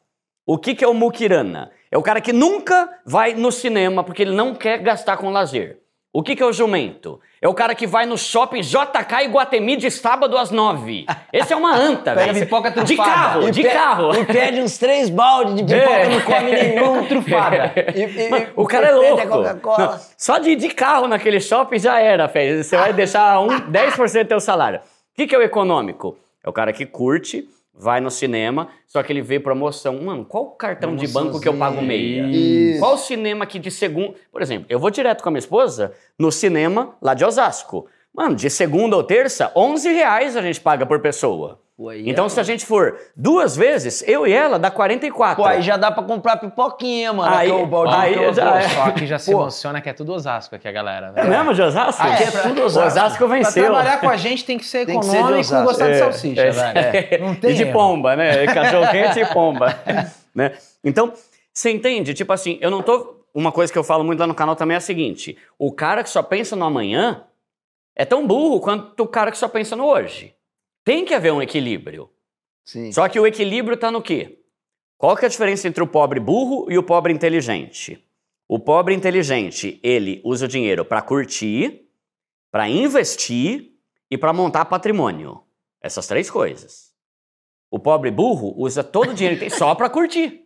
O que, que é o muquirana? É o cara que nunca vai no cinema porque ele não quer gastar com lazer. O que, que é o jumento? É o cara que vai no shopping JK e Guatemi de sábado às nove. Esse é uma anta, Pega velho. pipoca De trufada. carro, E de carro. E pede uns três baldes de pipoca, É. não come nenhum. trufada. E- Mano, e o cara é louco. Não, só de de carro naquele shopping já era, Fê. Você vai deixar um, 10% do teu salário. O que, que é o econômico? É o cara que curte, vai no cinema, só que ele vê promoção. Mano, qual cartão de banco que eu pago meia? Isso. Qual cinema que de segundo. Por exemplo, eu vou direto com a minha esposa no cinema lá de Osasco. Mano, de segunda ou terça, 11 reais a gente paga por pessoa. Pô, Então, é- se a gente for duas vezes, eu e ela, dá 44. Pô, aí já dá pra comprar pipoquinha, mano. Aí- que é o balde aí que eu já é. Só que já se Pô. emociona que é tudo Osasco aqui, a galera. É mesmo de Osasco? Ah, é, Que pra- tudo Osasco. Osasco Pra venceu. trabalhar com a gente tem que ser Tem econômico e gostar de É, salsicha, é. velho. Não tem e de erro. pomba, né? Cachorro quente e pomba. né? Então, você entende? Tipo assim, eu não tô. Uma coisa que eu falo muito lá no canal também é a seguinte: o cara que só pensa no amanhã é tão burro quanto o cara que só pensa no hoje. Tem que haver um equilíbrio. Sim. Só que o equilíbrio tá no quê? Qual que é a diferença entre o pobre burro e o pobre inteligente? O pobre inteligente, ele usa o dinheiro para curtir, para investir e para montar patrimônio. Essas três coisas. O pobre burro usa todo o dinheiro que tem só para curtir.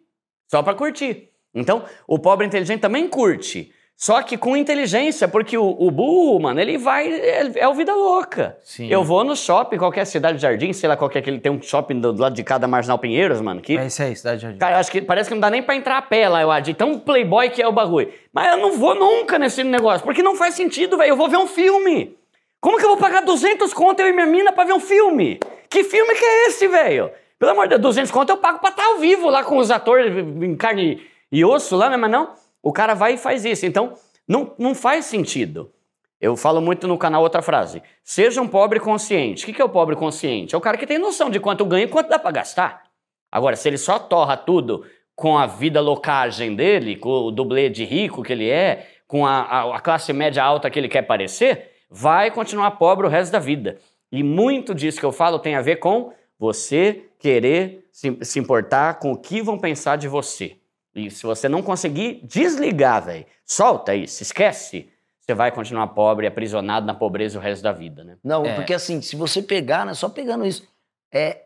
Só para curtir. Então, o pobre inteligente também curte. Só que com inteligência, porque o, o burro, mano, ele vai. É, é o vida louca. Sim. Eu vou no shopping, qualquer cidade de jardim, sei lá, qualquer que ele tem um shopping do, do lado de cada Marginal Pinheiros, mano, que. É isso aí, Cidade Jardim. Cara, acho que parece que não dá nem pra entrar a pé lá, eu acho. de Tão playboy que é o bagulho. Mas eu não vou nunca nesse negócio, porque não faz sentido, velho. Eu vou ver um filme. Como que eu vou pagar 200 conto eu e minha mina pra ver um filme? Que filme que é esse, velho? Pelo amor de Deus, 200 conto eu pago pra estar ao vivo lá com os atores em carne e osso lá, né? Mas não, o cara vai e faz isso. Então, não, não faz sentido. Eu falo muito no canal outra frase. Seja um pobre consciente. O que é o pobre consciente? É o cara que tem noção de quanto ganha e quanto dá pra gastar. Agora, se ele só torra tudo com a vida locagem dele, com o dublê de rico que ele é, com a, a- a classe média alta que ele quer parecer, vai continuar pobre o resto da vida. E muito disso que eu falo tem a ver com você querer se, se importar com o que vão pensar de você. E se você não conseguir desligar, velho, solta isso, esquece, você vai continuar pobre, aprisionado na pobreza o resto da vida, né? Não, É. porque assim, se você pegar, né, só pegando isso, é,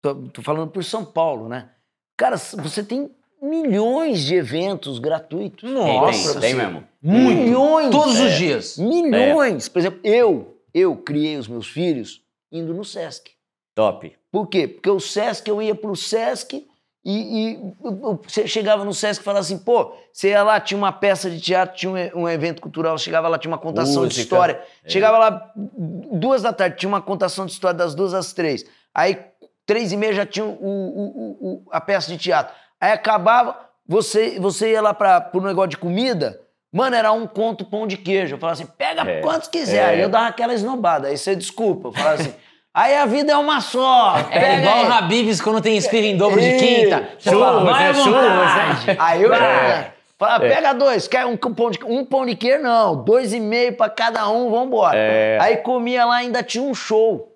tô, tô falando por São Paulo, né? Cara, você tem milhões de eventos gratuitos. Nossa, tem, tem mesmo. Muito. Milhões. Todos É. os dias. Milhões. Por exemplo, eu, eu criei os meus filhos indo no Sesc. Top. Por quê? Porque o Sesc, eu ia pro Sesc e, e você chegava no Sesc e falava assim, pô, você ia lá, tinha uma peça de teatro, tinha um, um evento cultural, chegava lá, tinha uma contação de Música. história. É. Chegava lá, duas da tarde, tinha uma contação de história das duas às três. Aí, três e meia já tinha o, o- o- a peça de teatro. Aí acabava, você, você ia lá para pro negócio de comida, mano, era um conto pão de queijo. Eu falava assim, pega É. quantos quiser. É. Aí eu dava aquela esnobada. Aí você desculpa, eu falava assim, aí a vida é uma só. É pega igual o Habibs quando tem esfirra em dobro de quinta. Churros, vai né? Churros. Aí eu É. Fala, É. pega dois, quer um pão de um pão de queijo? Não, dois e meio pra cada um, vambora. É. Aí comia lá, ainda tinha um show.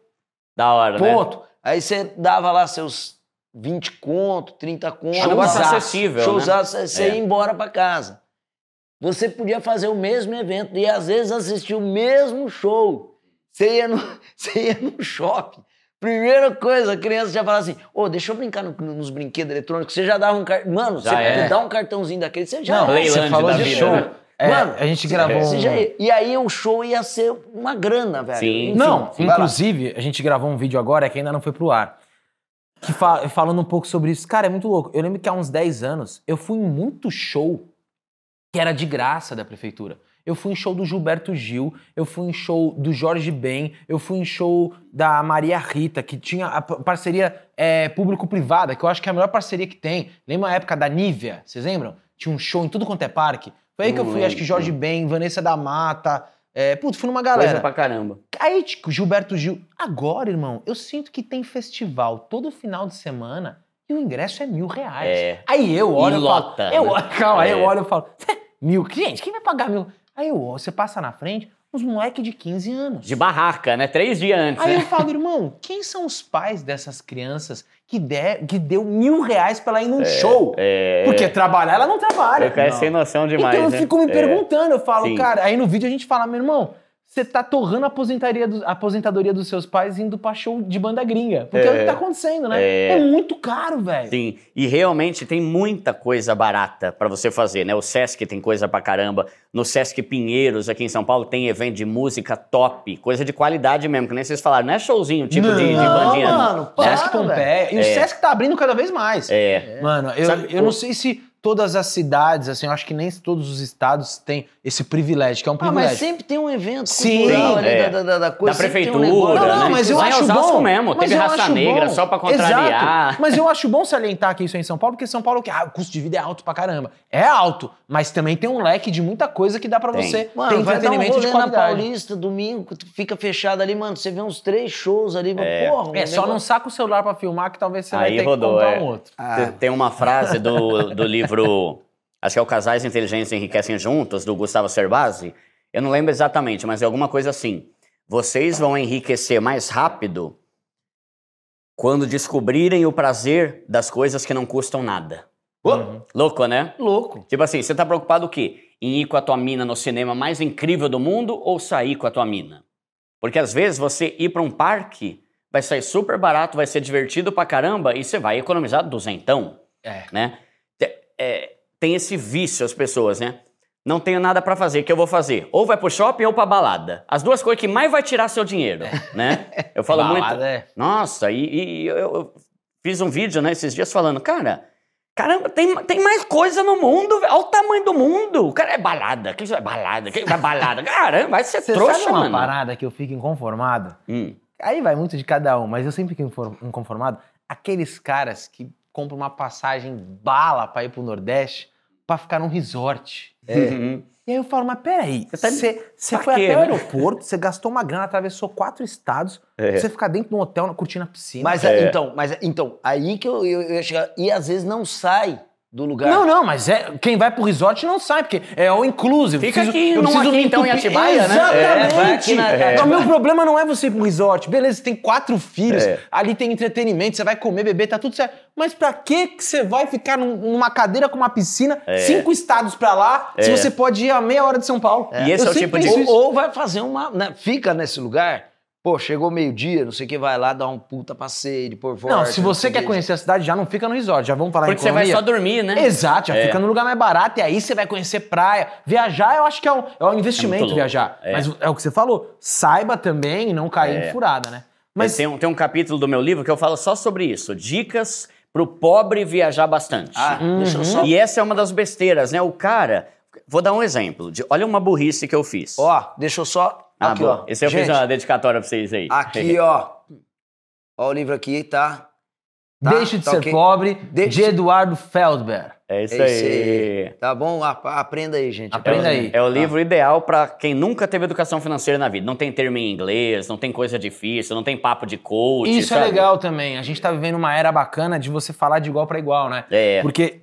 Da hora, né? Ponto. Aí você dava lá seus 20 conto, 30 conto. É showzaço, acessível, né? Showzaço, você É. ia embora pra casa. Você podia fazer o mesmo evento e às vezes assistir o mesmo show. Você ia no, você ia no shopping. Primeira coisa, a criança já falava assim: ô, deixa eu brincar no- nos brinquedos eletrônicos. Você já dava um cartão. Mano, Já você é. dá um cartãozinho daquele, você já Não. Playland você falou de vida, show. né? É, Mano, a gente gravou Você um... já. E aí o show ia ser uma grana, velho. Sim. Enfim, Não, inclusive, a gente gravou um vídeo agora que ainda não foi pro ar. Que fa- falando um pouco sobre isso. Cara, é muito louco. Eu lembro que há uns 10 anos eu fui em muito show que era de graça da prefeitura. Eu fui em show do Gilberto Gil, eu fui em show do Jorge Ben, eu fui em show da Maria Rita, que tinha a parceria é, público-privada, que eu acho que é a melhor parceria que tem. Lembra a época da Nívea? Vocês lembram? Tinha um show em tudo quanto é parque. Foi aí que eu fui, acho que. Jorge Ben, Vanessa da Mata. É, putz, fui numa galera. Coisa pra caramba. Aí, tipo, Gilberto Gil. Agora, irmão, eu sinto que tem festival todo final de semana e o ingresso é mil reais. É. Aí eu olho E falo. lota, Eu, né? olho- calma, aí eu É. olho e falo. Mil? Gente, quem vai pagar mil? Aí eu, você passa na frente, uns moleque de 15 anos. De barraca, né? Três dias antes. Aí eu né? falo, irmão, quem são os pais dessas crianças que, der, que deu mil reais pra ela ir num show? É, Porque trabalhar, ela não trabalha. eu caio Não. sem noção demais, então eu né? fico me É. perguntando, eu falo, Sim. cara, aí no vídeo a gente fala, meu irmão, você tá torrando a aposentadoria, do- a aposentadoria dos seus pais indo pra show de banda gringa. Porque é, o que tá acontecendo, né? É. É, muito caro, velho. Sim, e realmente tem muita coisa barata pra você fazer, né? O Sesc tem coisa pra caramba. No Sesc Pinheiros, aqui em São Paulo, tem evento de música top, coisa de qualidade mesmo, que nem vocês falaram, não é showzinho tipo de, de Não, bandinha. mano, né? Sesc Para, Pompeia. E o É. Sesc tá abrindo cada vez mais. É, Mano, eu, Sabe, eu o- não sei se todas as cidades, assim, eu acho que nem todos os estados têm esse privilégio, que é um Ah, privilégio. mas sempre tem um evento Sim, cultural ali é. da, da, da coisa. Da tem um prefeitura, negócio. Não, não, né? mas eu em acho bom. mesmo, mas teve eu raça acho negra bom. só pra contrariar. Exato. Mas eu acho bom salientar que isso é em São Paulo, porque São Paulo que ah, o custo de vida é alto pra caramba. É alto, mas também tem um leque de muita coisa que dá pra Tem. você Mano, ter vai dar um entretenimento de rolê na qualidade. Paulista, domingo, fica fechado ali, mano, você vê uns três shows ali, É. porra. É, só não negócio- saca o celular pra filmar que talvez você Aí vai ter rodou, que comprar é. um outro. Tem- Tem uma frase do, do livro, acho que é o Casais Inteligentes Enriquecem Juntos, do Gustavo Cerbasi. Eu não lembro exatamente, mas é alguma coisa assim. Vocês vão enriquecer mais rápido quando descobrirem o prazer das coisas que não custam nada. Uhum. Louco, né? Louco. Tipo assim, você tá preocupado o quê? Em ir com a tua mina no cinema mais incrível do mundo ou sair com a tua mina? Porque às vezes você ir pra um parque vai sair super barato, vai ser divertido pra caramba e você vai economizar duzentão, É. né? É, tem esse vício as pessoas, né? Não tenho nada pra fazer, o que eu vou fazer? Ou vai pro shopping ou pra balada. As duas coisas que mais vai tirar seu dinheiro, né? Eu falo muito... Balada, é. Nossa, e, e eu, eu fiz um vídeo, né, esses dias falando, cara, caramba, tem, tem mais coisa no mundo, velho. olha o tamanho do mundo. O cara é balada, que é balada, que vai balada. Caramba, vai ser Você trouxa, sabe uma mano. parada que eu fico inconformado? Hum, Aí vai muito de cada um, mas eu sempre fico inconformado. Aqueles caras que compram uma passagem bala pra ir pro Nordeste pra ficar num resort. uhum. E aí eu falo, mas peraí, Você tá- você foi quê, até o né? aeroporto, você gastou uma grana, atravessou quatro estados, É. pra você ficar dentro de um hotel curtindo a piscina. Mas É. então, mas então, aí que eu, eu, eu ia chegar. E às vezes não sai do lugar. Não, não, mas é, quem vai pro resort não sabe, porque é all inclusive. Fica Eu aqui, eu preciso aqui, me então, em. Atibaia, né? Exatamente. É, É. O meu problema não é você ir pro resort. Beleza, você tem quatro filhos, É. ali tem entretenimento, você vai comer, beber, tá tudo certo. Mas pra que você vai ficar num- numa cadeira com uma piscina, cinco estados pra lá, se É. você pode ir a meia hora de São Paulo? E esse Eu é o tipo de- Ou, ou vai fazer uma. né, fica nesse lugar, pô, chegou meio-dia, não sei o que, vai lá dar um puta passeio de por Não, se você quer conhecer a cidade, já não fica no resort, já vamos falar Porque em você vai economia. só dormir, né? Exato, já É. fica no lugar mais barato e aí você vai conhecer praia. Viajar, eu acho que é um, é um investimento louco. viajar. É. Mas é o que você falou, saiba também e não cair É. em furada, né? Mas tem um, tem um capítulo do meu livro que eu falo só sobre isso. Dicas pro pobre viajar bastante. Ah, deixa eu só. E essa é uma das besteiras, né? O cara... Vou dar um exemplo. de- olha uma burrice que eu fiz. Ó, deixa eu só. Ah, aqui, boa. ó. Esse eu Gente, fiz uma dedicatória pra vocês aí. Aqui, ó. Ó o livro aqui, tá? Tá, Deixe de tá ser ok. pobre, Deixe- de Eduardo Feldberg. É isso É isso aí. aí. Tá bom? Ap- Aprenda aí, gente. Aprenda é, o- aí. É o livro ideal pra quem nunca teve educação financeira na vida. Não tem termo em inglês, não tem coisa difícil, não tem papo de coach. Isso é sabe? legal também. A gente tá vivendo uma era bacana de você falar de igual pra igual, né? É. Porque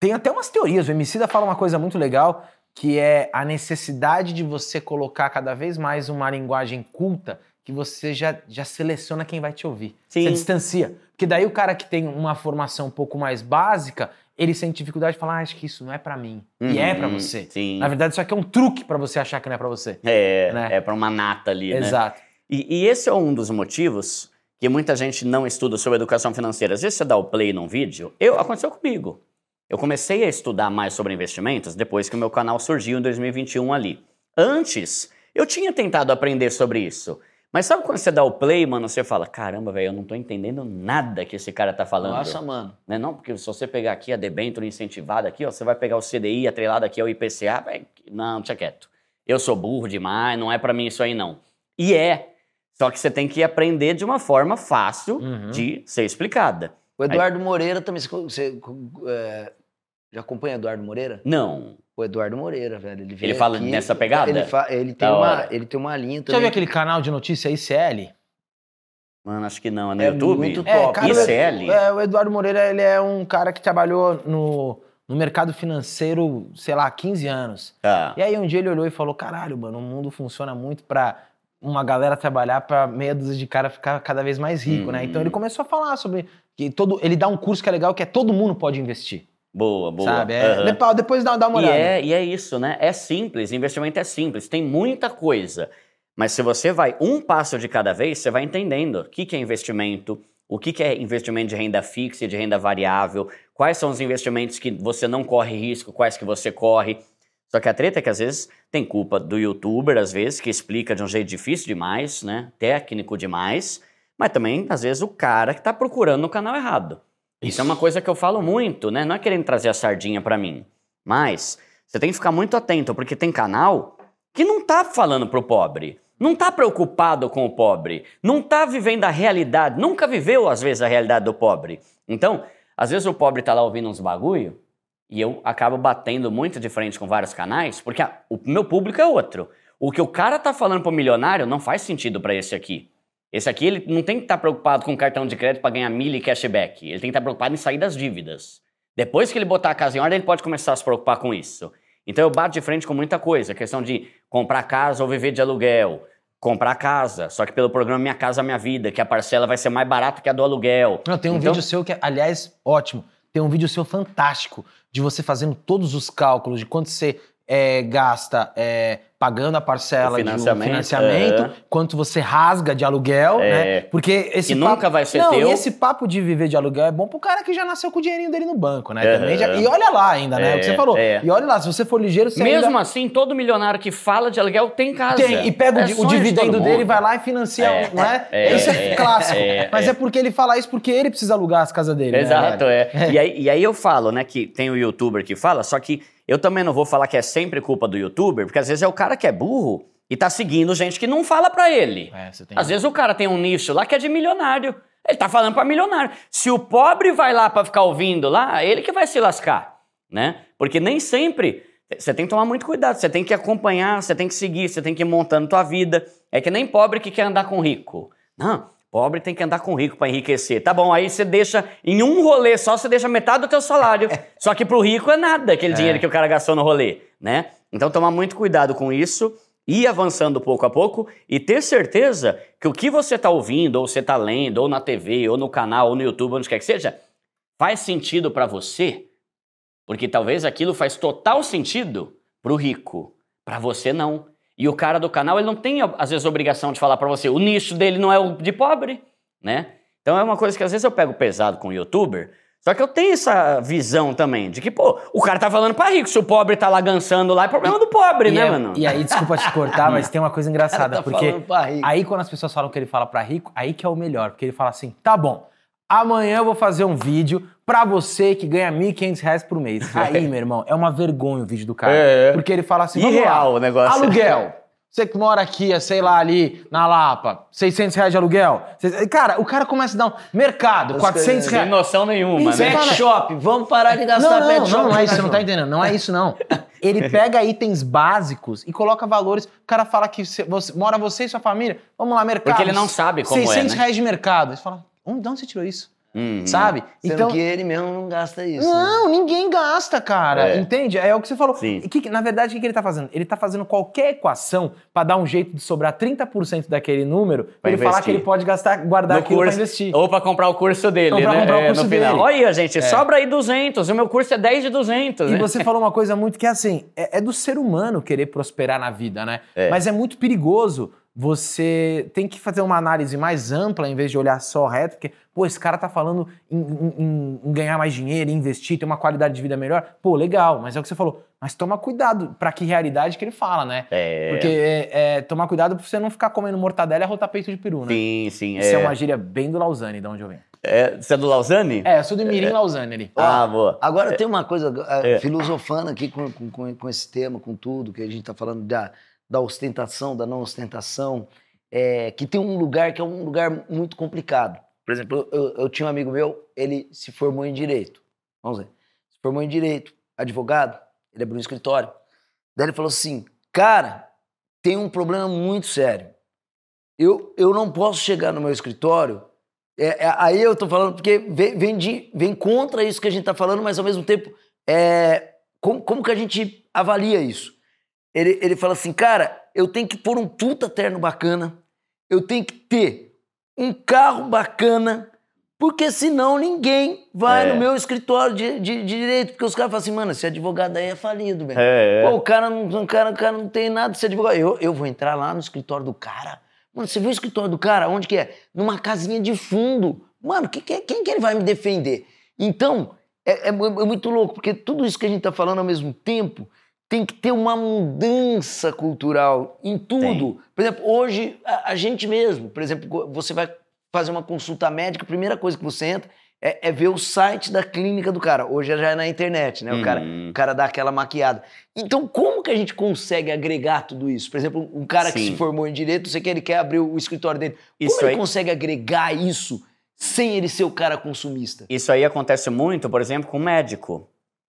tem até umas teorias. O Emicida fala uma coisa muito legal, que é a necessidade de você colocar cada vez mais uma linguagem culta que você já, já seleciona quem vai te ouvir. Sim. Você distancia. Porque daí o cara que tem uma formação um pouco mais básica, ele sente dificuldade de falar, ah, acho que isso não é pra mim. E é pra Uhum, você. Sim. Na verdade, isso aqui é um truque pra você achar que não é pra você. É, né? é pra uma nata ali, né? Exato. E, e esse é um dos motivos que muita gente não estuda sobre educação financeira. Às vezes você dá o play num vídeo, eu, aconteceu comigo. Eu comecei a estudar mais sobre investimentos depois que o meu canal surgiu em 2021 ali. Antes, eu tinha tentado aprender sobre isso. Mas sabe quando você dá o play, mano, você fala, caramba, velho, eu não tô entendendo nada que esse cara tá falando. Nossa, mano. Né? Não, porque se você pegar aqui a debênture incentivada aqui, ó, você vai pegar o CDI atrelado aqui ao IPCA, vai- não, deixa quieto. Eu sou burro demais, não é pra mim isso aí não. E é, só que você tem que aprender de uma forma fácil Uhum. de ser explicada. O Eduardo Moreira também. Você, é, já acompanha o Eduardo Moreira? Não. O Eduardo Moreira, velho. Ele, Ele fala aqui, nessa pegada? Ele, fa- ele tem, Da uma, hora. ele tem uma linha Já também. viu aquele canal de notícia ICL? Mano, acho que não. É no É YouTube? muito É, top. cara, ICL? É, o Eduardo Moreira, ele é um cara que trabalhou no, no mercado financeiro, sei lá, 15 anos. Tá. E aí um dia ele olhou e falou: caralho, mano, o mundo funciona muito pra uma galera trabalhar pra meia dúzia de cara ficar cada vez mais rico, né? Uhum. Então ele começou a falar sobre que todo. Ele dá um curso que é legal, que é todo mundo pode investir. Boa, boa. Sabe? É, Aham. depois, dá, dá uma E olhada. é, e é isso, né? É simples, investimento é simples, tem muita coisa. Mas se você vai um passo de cada vez, você vai entendendo o que, que é investimento, o que, que é investimento de renda fixa e de renda variável, quais são os investimentos que você não corre risco, quais que você corre. Só que a treta é que às vezes tem culpa do youtuber, às vezes, que explica de um jeito difícil demais, né? Técnico demais, mas também, às vezes, o cara que tá procurando no canal errado. Isso é uma coisa que eu falo muito, né? Não é querendo trazer a sardinha pra mim, mas você tem que ficar muito atento, porque tem canal que não tá falando pro pobre, não tá preocupado com o pobre, não tá vivendo a realidade, nunca viveu às vezes a realidade do pobre. Então, às vezes o pobre tá lá ouvindo uns bagulho e eu acabo batendo muito de frente com vários canais, porque a- o meu público é outro. O que o cara tá falando pro milionário não faz sentido pra esse aqui. Esse aqui ele não tem que estar preocupado com cartão de crédito para ganhar milha e cashback. Ele tem que estar preocupado em sair das dívidas. Depois que ele botar a casa em ordem, ele pode começar a se preocupar com isso. Então eu bato de frente com muita coisa. A questão de comprar casa ou viver de aluguel. Comprar casa, só que pelo programa Minha Casa Minha Vida, que a parcela vai ser mais barata que a do aluguel. Não, tem um Então- vídeo seu que, é, aliás, ótimo. Tem um vídeo seu fantástico de você fazendo todos os cálculos de quanto você é, gasta é, pagando a parcela O de um financiamento, financiamento, é. quanto você rasga de aluguel, É. né? Porque esse Que papo... nunca vai ser Não, teu. e esse papo de viver de aluguel é bom pro cara que já nasceu com o dinheirinho dele no banco, né? É. Também já- E olha lá ainda, né? o que você É, falou. é. E olha lá, se você for ligeiro, você Mesmo ainda... assim, todo milionário que fala de aluguel tem casa. Tem, e pega o É o, de dividendo todo dele, vai lá e financia, É, não é? é, isso é, é, clássico. é, Mas é. é. porque ele fala isso porque ele precisa alugar as casas dele. né, Exato, velho? é. E aí, e aí eu falo, né, que tem o youtuber que fala, só que eu também não vou falar que é sempre culpa do youtuber, porque às vezes é o cara que é burro e tá seguindo gente que não fala pra ele. É, Às vezes o cara tem um nicho lá que é de milionário. Ele tá falando pra milionário. Se o pobre vai lá pra ficar ouvindo lá, ele que vai se lascar, né? Porque nem sempre você tem que tomar muito cuidado, você tem que acompanhar, você tem que seguir, você tem que ir montando tua vida. É que nem pobre que quer andar com rico. Não, pobre tem que andar com rico pra enriquecer. Tá bom, aí você deixa em um rolê só, você deixa metade do teu salário. só que pro rico é nada aquele dinheiro que o cara gastou no rolê, né? Então tomar muito cuidado com isso ir avançando pouco a pouco e ter certeza que o que você está ouvindo, ou você está lendo, ou na TV, ou no canal, ou no YouTube, onde quer que seja, faz sentido para você, porque talvez aquilo faz total sentido para o rico, para você não. E o cara do canal, ele não tem, às vezes, obrigação de falar para você, o nicho dele não é o de pobre, né? Então é uma coisa que às vezes eu pego pesado com o youtuber, só que eu tenho essa visão também, de que, pô, o cara tá falando pra rico, se o pobre tá lá gansando lá, é problema do pobre, E, né, é- mano? e aí, desculpa te cortar, mas tem uma coisa engraçada, tá porque aí quando as pessoas falam que ele fala pra rico, aí que é o melhor, porque ele fala assim, tá bom, amanhã eu vou fazer um vídeo pra você que ganha 1.500 reais por mês. Aí, meu irmão, é uma vergonha o vídeo do cara, É. porque ele fala assim, vamos Irreal lá, o negócio. aluguel. Você que mora aqui, sei lá, ali na Lapa, 600 reais de aluguel. Cara, o cara começa a dar um mercado, 400 Sem reais. noção nenhuma, Isso, né? Pet shop, vamos parar de gastar Não, pet não, shop. não, não é isso, você não tá entendendo. Não é isso, não. Ele pega itens básicos e coloca valores. O cara fala que você, você- mora você e sua família. Vamos lá, mercado. Porque ele não sabe como é, 600 né? reais de mercado. Ele fala, onde, de onde você tirou isso? Uhum. Sabe? Sendo Então, que ele mesmo não gasta isso. né? não, ninguém gasta, cara. É. Entende? É o que você falou. Sim. Que- na verdade, o que, ele tá fazendo? Ele tá fazendo qualquer equação pra dar um jeito de sobrar 30% daquele número pra ele falar investir. que ele pode gastar, guardar No aquilo curso, pra investir. Ou pra comprar o curso dele, Ou pra né? comprar o É, curso no final. dele. Olha gente, sobra aí 200. O meu curso é 10 de 200, E né? você falou uma coisa muito que é assim, é, é do ser humano querer prosperar na vida, né? É. Mas é muito perigoso. Você tem que fazer uma análise mais ampla em vez de olhar só reto, porque, pô, esse cara tá falando em, em- em- ganhar mais dinheiro, em investir, ter uma qualidade de vida melhor. Pô, legal, mas é o que você falou. Mas toma cuidado pra que realidade que ele fala, né? É. Porque é, é, tomar cuidado pra você não ficar comendo mortadela e arrotar peito de peru, né? Sim, sim. Isso é. É, uma gíria bem do Lausanne, de onde eu venho. é, Você é do Lausanne? É, eu sou do Mirim Lausanne ali. Ah, boa. Agora tem uma coisa, É. filosofando aqui com, com- com, esse tema, com tudo, que a gente está falando da, da ostentação, da não ostentação, é, que tem um lugar que é um lugar muito complicado. Por exemplo, eu, eu- tinha um amigo meu, ele se formou em Direito. Vamos ver. Se formou em Direito, advogado, ele abriu um escritório. Daí ele falou assim, cara, tem um problema muito sério. Eu, eu não posso chegar no meu escritório é, é, aí eu tô falando porque vem, vem, de, vem contra isso que a gente tá falando, mas ao mesmo tempo é, como, como que a gente avalia isso? Ele, ele fala assim, cara, eu tenho que pôr um puta terno bacana, eu tenho que ter um carro bacana, porque senão ninguém vai É. no meu escritório de, de- de direito. Porque os caras falam assim, mano, esse advogado aí é falido, velho. É, é. Pô, o cara, não, o, cara, o cara não tem nada de ser advogado. Eu, eu vou entrar lá no escritório do cara. Mano, você viu o escritório do cara? Onde que é? Numa casinha de fundo. Mano, que, que- quem que ele vai me defender? Então, é, é é muito louco, porque tudo isso que a gente tá falando ao mesmo tempo tem que ter uma mudança cultural em tudo. Por exemplo, hoje, a, a gente mesmo, por exemplo, você vai fazer uma consulta médica, a primeira coisa que você entra é, é ver o site da clínica do cara. Hoje já é na internet, né? O, cara, Uhum. o cara dá aquela maquiada. Então, como que a gente consegue agregar tudo isso? Por exemplo, um cara que Sim. se formou em direito, você que ele quer abrir o escritório dele. Como Isso ele aí- consegue agregar isso sem ele ser o cara consumista? Isso aí acontece muito, por exemplo, com o médico.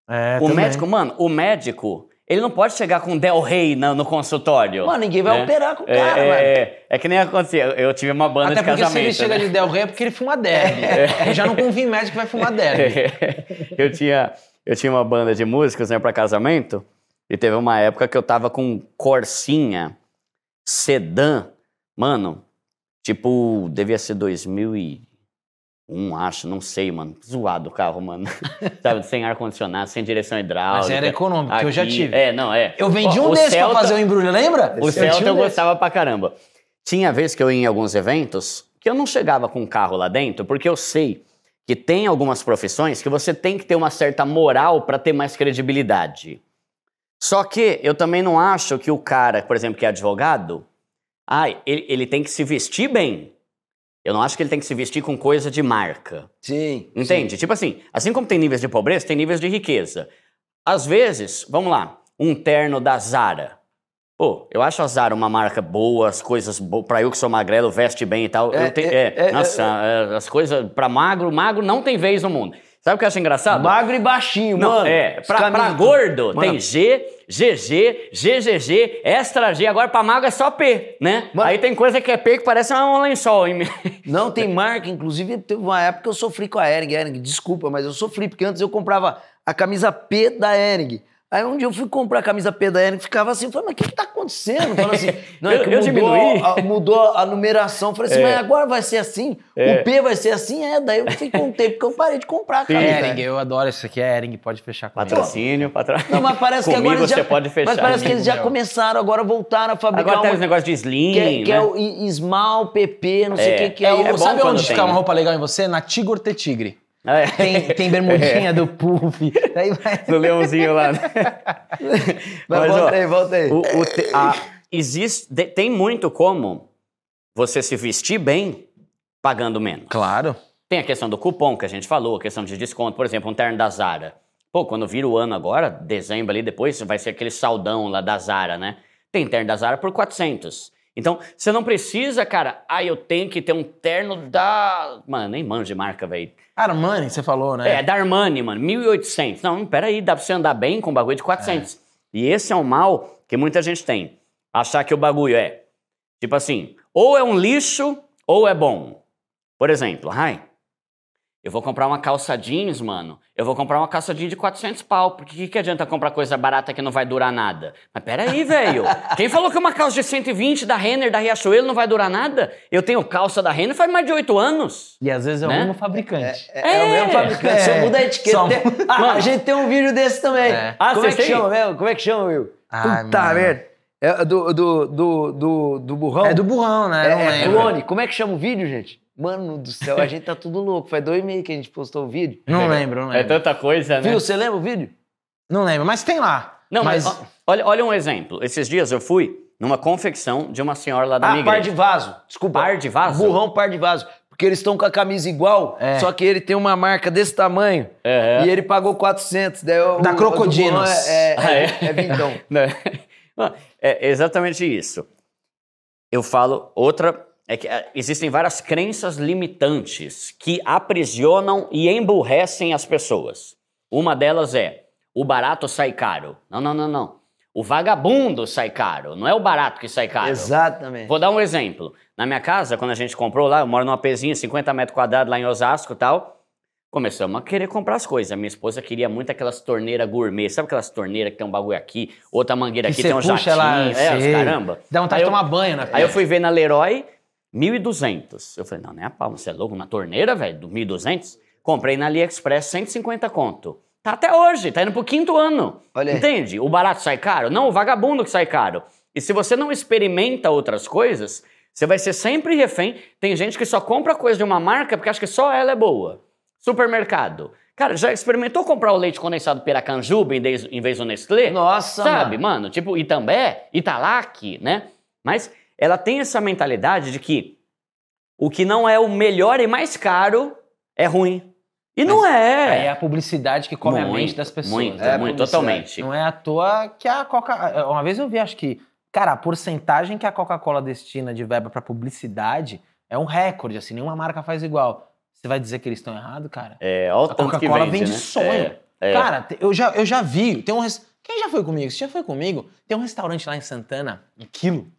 É, o também. médico, mano, o médico, ele não pode chegar com Del Rey no, no consultório. Mano, ninguém vai né? operar com o É, cara, é, mano. é, é que nem acontecia. Eu, tive uma banda Até de porque se casamento. ele chega né? de Del Rey é porque ele fuma derby. Eu já não confio em médico que vai fumar derby. eu, tinha, eu tinha uma banda de músicos né, para casamento e teve uma época que eu tava com Corsinha, sedã, mano, tipo, devia ser 2001, acho, não sei, mano, zoado o carro, mano, sabe, sem ar-condicionado, sem direção hidráulica. Mas era econômico, que eu já Aqui- tive. É, não, é. Eu vendi um o desse Celta- pra fazer o embrulho, lembra? o Eu Celta eu um desse. gostava pra caramba. Tinha vez que eu ia em alguns eventos que eu não chegava com um carro lá dentro, porque eu sei que tem algumas profissões que você tem que ter uma certa moral pra ter mais credibilidade. Só que eu também não acho que o cara, por exemplo, que é advogado, ai, ele, ele tem que se vestir bem. Eu não acho que ele tem que se vestir com coisa de marca. Sim. Entende? Tipo assim, assim como tem níveis de pobreza, tem níveis de riqueza. Às vezes, vamos lá, um terno da Zara. Pô, eu acho a Zara uma marca boa, as coisas boas. Pra eu que sou magrelo, veste bem e tal. É, eu tenho, é, é, é, nossa, é, as coisas pra magro, magro não tem vez no mundo. Sabe o que eu acho engraçado? Magro e baixinho, Não, mano. é, pra, pra gordo Mano. tem G, GG, GGG, Extra G, agora pra magro é só P, né? Mano. Aí tem coisa que é P que parece um lençol. hein? Não, tem marca. Inclusive, teve uma época que eu sofri com a Ering. Ering, desculpa, mas eu sofri, porque antes eu comprava a camisa P da Ering. Aí um dia eu fui comprar a camisa P da Ering, ficava assim, eu falei, mas o que, que tá acontecendo? Falando assim, não, é Eu- que eu mudou, diminuí. a, mudou a numeração. Eu falei assim, mas agora vai ser assim? É. O P vai ser assim? É, daí eu fiquei com o tempo que eu parei de comprar a camisa. Ering, eu adoro isso aqui. É Ering, pode fechar comigo. Patrocínio, patrocínio. Não, mas parece que agora eles você já, pode fechar. Mas parece que eles já Meu. começaram, agora voltaram a fabricar Agora tem uma- os negócios de slim, que, é- que né? é o I- Ismal, PP, não sei o É. que que É, é. o- é bom sabe onde tem, fica uma né? roupa legal em você? Na Tigor T Tigre. É. Tem, tem bermudinha do Puff. Daí vai... Do leãozinho lá. né? Mas Mas, volta ó, aí, volta aí. O, o te- a- existe, de- tem muito como você se vestir bem pagando menos. Claro. Tem a questão do cupom que a gente falou, a questão de desconto, por exemplo, um terno da Zara. Pô, quando vira o ano agora, dezembro ali, depois vai ser aquele saldão lá da Zara, né? Tem terno da Zara por 400. Então, você não precisa, cara, ah, eu tenho que ter um terno da... Mano, nem manjo de marca, velho. Armani, você falou, né? É, da Armani, mano, 1.800. Não, peraí, dá pra você andar bem com um bagulho de 400. E esse é um mal que muita gente tem. Achar que o bagulho é, tipo assim, ou é um lixo ou é bom. Por exemplo, ai, eu vou comprar uma calça jeans, mano. Eu vou comprar uma calça jeans de 400 pau. Porque que, que adianta comprar coisa barata que não vai durar nada? Mas peraí, velho. Quem falou que uma calça de 120 da Renner, da Riachuelo, não vai durar nada? Eu tenho calça da Renner faz mais de 8 anos. E às vezes é o Né? mesmo fabricante. É, é o mesmo fabricante, É. só muda a etiqueta. Só- Tem- Ah, Mano. a gente tem um vídeo desse também. É. Ah, Como é que têm? chama mesmo? Como é que chama, Will? Ai, Puta merda. É do, do, do, do, do burrão? É do burrão, né? É, é clone. Como é que chama o vídeo, gente? Mano do céu, a gente tá tudo louco. Faz dois meses que a gente postou o vídeo. Não lembro, não É lembro. tanta coisa, né? Viu? Você lembra o vídeo? Não lembro, mas tem lá. Não, mas, mas ó, olha, olha um exemplo. Esses dias eu fui numa confecção de uma senhora lá da Ah, minha par igreja. de vaso. Desculpa. Par de vaso? Burrão par de vaso. Porque eles estão com a camisa igual, É. só que ele tem uma marca desse tamanho É, é. e ele pagou 400. Daí o, Da Crocodinos. É, é, Ah, é? é, é vintão. Né? É exatamente isso. Eu falo outra. É que é, existem várias crenças limitantes que aprisionam e emburrecem as pessoas. Uma delas é: o barato sai caro. Não, não, não, não. O vagabundo sai caro. Não é o barato que sai caro. Exatamente. Vou dar um exemplo. Na minha casa, quando a gente comprou lá, eu moro numa pezinha, 50 metros quadrados lá em Osasco e tal. começamos a querer comprar as coisas. A minha esposa queria muito aquelas torneiras gourmet. Sabe aquelas torneiras que tem um bagulho aqui, outra mangueira Que aqui, tem um puxa jatinho. ela, é, caramba. Dá vontade Aí de tomar banho na Aí eu fui ver na Leroy, 1.200. Eu falei, não, nem a pau, você é louco? Uma torneira, velho, do 1.200? Comprei na AliExpress, 150 conto. Tá até hoje, tá indo pro quinto ano. Olha aí. Entende? O barato sai caro? Não, o vagabundo que sai caro. E se você não experimenta outras coisas, você vai ser sempre refém. Tem gente que só compra coisa de uma marca porque acha que só ela é boa. Supermercado. Cara, já experimentou comprar o leite condensado Piracanjuba em vez, em vez do Nestlé? Nossa, Sabe, mano. mano? Tipo, Itambé, Italac, né? Mas ela tem essa mentalidade de que o que não é o melhor e mais caro é ruim. E não Aí é é. a publicidade que come a Muito, mente das pessoas. Muito, É, muito, totalmente. Não é à toa que a Coca. Uma vez eu vi, acho que. Cara, a porcentagem que a Coca-Cola destina de verba pra publicidade é um recorde, assim, nenhuma marca faz igual. Você vai dizer que eles estão errados, cara? É, olha o A Coca-Cola vende, vende né? sonho. É, é. Cara, eu já, eu já vi. Tem um res- Quem já foi comigo? Você já foi comigo? Tem um restaurante lá em Santana, um quilo,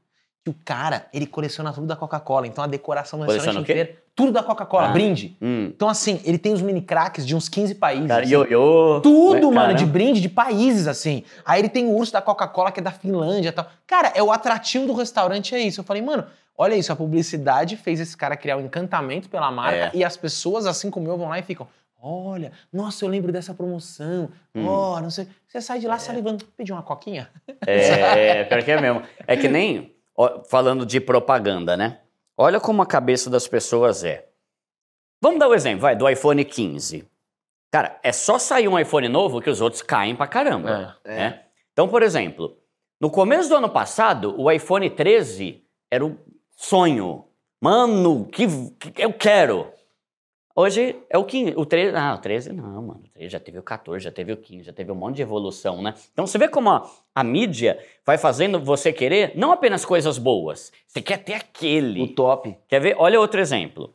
que o cara, ele coleciona tudo da Coca-Cola. Então a decoração do Coleciona restaurante o inteiro, tudo da Coca-Cola, Ah. brinde. Hum. Então, assim, ele tem os mini craques de uns 15 países. Cara, assim. ioiô. Tudo, né, mano, de brinde de países, assim. Aí ele tem o urso da Coca-Cola, que é da Finlândia e tal. Cara, é o atrativo do restaurante, é isso. Eu falei, mano, olha isso, a publicidade fez esse cara criar um encantamento pela marca É. e as pessoas, assim como eu, vão lá e ficam. Olha, nossa, eu lembro dessa promoção. Hum. Ó, não sei. Você sai de lá salivando. Pedir uma coquinha? É, pior que é mesmo. É que nem, falando de propaganda, né? Olha como a cabeça das pessoas é. Vamos dar o exemplo, vai, do iPhone 15. Cara, é só sair um iPhone novo que os outros caem pra caramba. É. né? Então, por exemplo, no começo do ano passado, o iPhone 13 era o sonho. Mano, que, que eu quero. Hoje é o 15, o 13, ah, o 13 não, mano, o 13 já teve o 14, já teve o 15, já teve um monte de evolução, né? Então você vê como a, a mídia vai fazendo você querer não apenas coisas boas, você quer ter aquele. O top. Quer ver? Olha outro exemplo.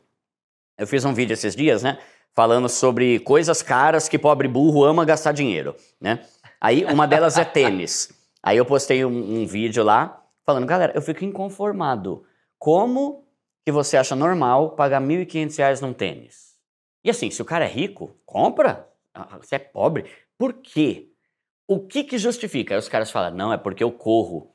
Eu fiz um vídeo esses dias, né? Falando sobre coisas caras que pobre burro ama gastar dinheiro, né? Aí uma delas é tênis. Aí eu postei um, um vídeo lá falando, galera, eu fico inconformado. Como que você acha normal pagar 1.500 reais num tênis? E assim, se o cara é rico, compra. Ah, Você é pobre. Por quê? O que que justifica? Aí os caras falam, não, é porque eu corro.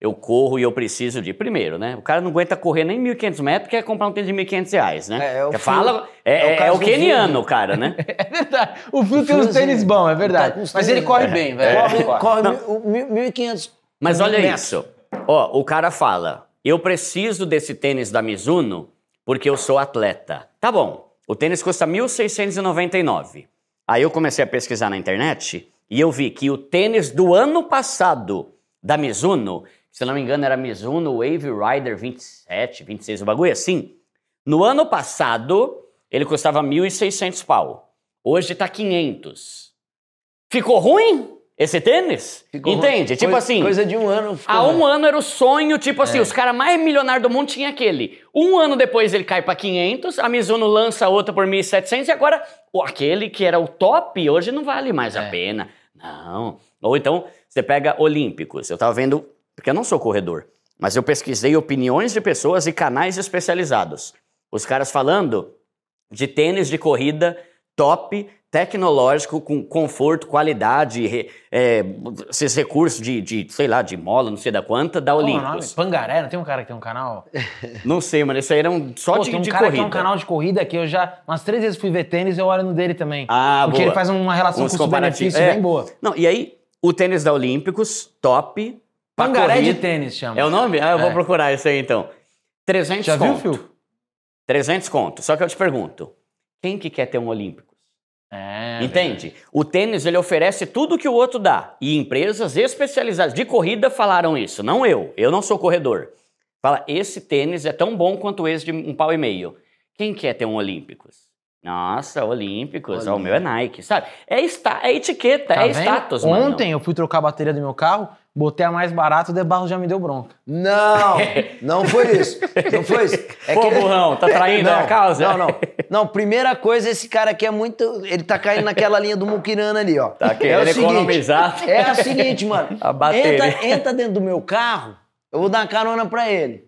Eu corro e eu preciso de. Primeiro, né? O cara não aguenta correr nem 1.500 metros, quer comprar um tênis de 1.500 reais, né? É, é o fala, é, é o é, é o keniano, o cara, né? É verdade. O Fio tem uns tênis bons, é verdade. Tá Mas ele corre bem, velho. Corre, corre. corre Não. mil- o mil- 1.500. Mas olha isso. Ó, o cara fala: eu preciso desse tênis da Mizuno porque eu sou atleta. Tá bom. O tênis custa 1.699. Aí eu comecei a pesquisar na internet e eu vi que o tênis do ano passado da Mizuno, se não me engano era Mizuno Wave Rider 27, 26, o bagulho assim. No ano passado, ele custava 1.600 pau. Hoje tá 500. Ficou ruim esse tênis? Ficou Entende? Tipo Coisa- assim, Coisa de um ano. Há um ano era o sonho, tipo assim, os caras mais milionários do mundo tinham aquele. Um ano depois ele cai pra 500, a Mizuno lança outra por 1.700 e agora aquele que era o top hoje não vale mais a É. pena. Não. Ou então você pega Olímpicos. Eu tava vendo, porque eu não sou corredor, mas eu pesquisei opiniões de pessoas e canais especializados. Os caras falando de tênis de corrida top, tecnológico, com conforto, qualidade, re- é, esses recursos de, de, sei lá, de mola, não sei da quanta, da é? Olympus. Pangaré, não tem um cara que tem um canal? Não sei, mano, esse aí era um só Pô, de, tem um de cara corrida. que tem um canal de corrida que eu já, umas três vezes fui ver tênis e eu olho no dele também. Ah, Porque boa. ele faz uma relação custo-benefício comparativos. É. bem boa. Não, e aí, o tênis da Olímpicos, top. Pangaré de corrida- tênis chama. É o nome? Ah, eu vou É. procurar isso aí então. 300 Já viu, conto. Fio? 300 conto. Só que eu te pergunto, quem que quer ter um Olímpicos? É. Entende? O tênis ele oferece tudo que o outro dá. E empresas especializadas de corrida falaram isso, não eu. Eu não sou corredor. Fala, esse tênis é tão bom quanto esse de um pau e meio. Quem quer ter um Olímpicos? Nossa, Olímpicos. O meu é Nike, sabe? É, esta, é etiqueta, Tá é vendo? status, mano. Ontem eu fui trocar a bateria do meu carro, botei a mais barata, o Debarro já me deu bronca. Não, não foi isso. Não foi isso. É Pô, que burrão, tá traindo não, a causa? Não, não. Não, primeira coisa, esse cara aqui é muito. Ele tá caindo naquela linha do Mukirana ali, ó. Tá querendo é o seguinte, economizar. É a seguinte, mano. A bateria. Entra, entra dentro do meu carro, eu vou dar uma carona pra ele.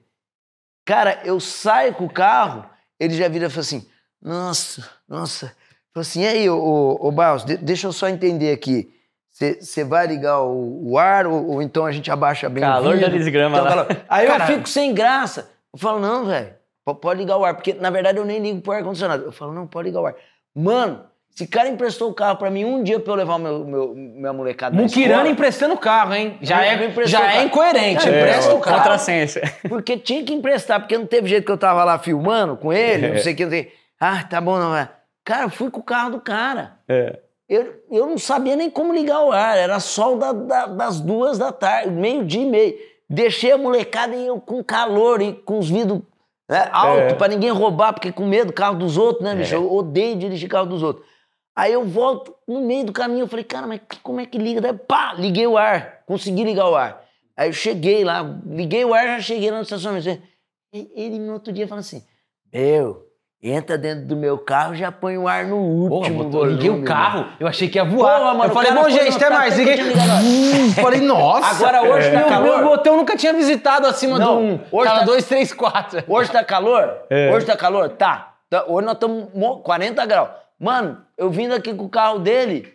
Cara, eu saio com o carro, ele já vira e fala assim: Nossa, nossa. Falou assim, e aí, ô, ô, ô Barros, de- deixa eu só entender aqui. Você vai ligar o, o ar ou, ou então a gente abaixa bem Calor o vidro? da desgrama Então, lá. calor. Aí Cara- eu fico sem graça. Eu falo, não, velho, po- pode ligar o ar. Porque, na verdade, eu nem ligo pro ar-condicionado. Eu falo, não, pode ligar o ar. Mano, esse cara emprestou o carro pra mim um dia pra eu levar o meu, meu, minha molecada na Muquirana escola. emprestando o carro, hein? Já é, já o é carro. incoerente. É, empresta é, o carro. Contrassenso. Porque tinha que emprestar, porque não teve jeito que eu tava lá filmando com ele, não sei o que, não sei. Ah, tá bom, não vai. Cara, eu fui com o carro do cara. É. Eu, eu não sabia nem como ligar o ar, era sol da- da- das duas da tarde, meio-dia e meio. Deixei a molecada e eu com calor e com os vidros né, alto pra ninguém roubar, porque com medo do carro dos outros, né, bicho? Eu odeio dirigir carro dos outros. Aí eu volto no meio do caminho, eu falei, cara, mas como é que liga? Daí, pá, liguei o ar, consegui ligar o ar. Aí eu cheguei lá, liguei o ar, já cheguei lá no estacionamento. Ele no outro dia falou assim, meu, entra dentro do meu carro, já põe o ar no Porra, último botou- liguei o carro, eu achei que ia voar. Porra, mano, eu falei, bom, gente, até mais. Liguei. ligado. Hum, falei, nossa. Agora hoje tá meu, calor. meu botão nunca tinha visitado acima Não, do 1. hoje tá- 2, 3, 4. Hoje tá calor? É. Hoje tá calor? Tá. Tá, Hoje nós estamos 40 graus. Mano, eu vindo aqui com o carro dele,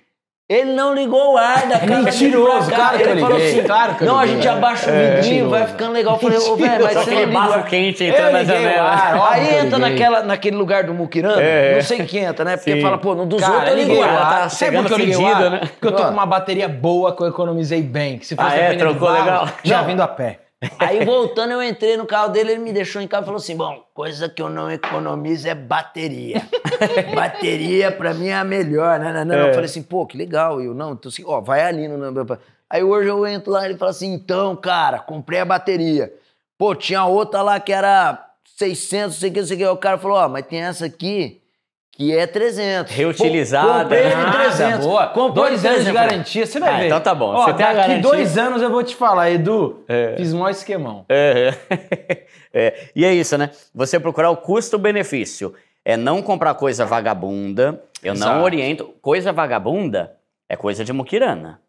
ele não ligou o ar da casa Mentiroso, dele pra cá. claro que ele eu falou liguei, assim, claro que eu não, a gente é. abaixa o É, vidrinho, vai mentiroso. ficando legal. Eu falei, ô, velho, mas Só você aquele não bafo quente entrando na janela. Aí entra naquela, naquele lugar do Muquirana, É. não sei quem entra, né? Porque Sim. fala, pô, no dos Cara, outros eu liguei ligo o ar. tá Sabe por que eu liguei o ar? né? Porque eu tô com uma bateria boa que eu economizei bem. Que se fosse Ah, é? Trocou legal? Já vindo a pé. Aí voltando, eu entrei no carro dele, ele me deixou em casa e falou assim: bom, coisa que eu não economizo é bateria. bateria pra mim é a melhor, né? né. Eu É. falei assim, pô, que legal. E eu, não, então assim, ó, vai ali no. Aí hoje eu entro lá e ele fala assim: então, cara, comprei a bateria. Pô, tinha outra lá que era 600, não sei o que, não sei o que. Aí O cara falou: ó, mas tem essa aqui que é 300. Reutilizada, comprei né? de Nada, 300. boa. Comprei dois anos de 300. garantia, você vai Ah, ver. então tá bom. Ó, Você tem a daqui garantia. dois anos eu vou te falar, Edu. É. Fiz mó esquemão. É, é. E é isso, né? Você procurar o custo-benefício. É não comprar coisa vagabunda. Eu Exato. não oriento. Coisa vagabunda é coisa de muquirana.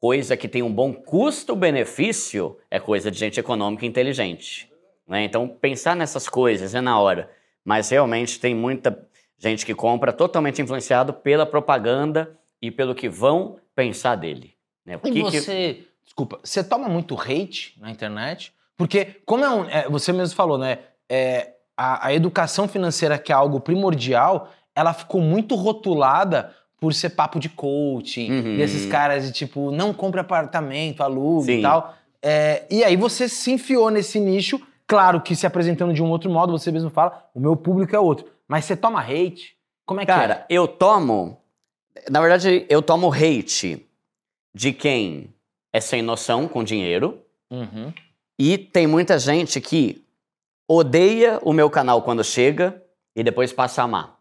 Coisa que tem um bom custo-benefício é coisa de gente econômica e inteligente. Né? Então, pensar nessas coisas é na hora. Mas realmente tem muita gente que compra totalmente influenciado pela propaganda e pelo que vão pensar dele. Né? O E que que- você, desculpa, você toma muito hate na internet? Porque, como é um. é, você mesmo falou, né? é, a, a educação financeira, que é algo primordial, ela ficou muito rotulada por ser papo de coaching, Uhum. desses caras de tipo, não compre apartamento, alugue Sim. e tal. É, e aí você se enfiou nesse nicho, claro que se apresentando de um outro modo, você mesmo fala, o meu público é outro. Mas você toma hate? Como é que Cara, eu tomo. Na verdade, eu tomo hate de quem é sem noção com dinheiro. é? Uhum. E tem muita gente que odeia o meu canal quando chega e depois passa a amar.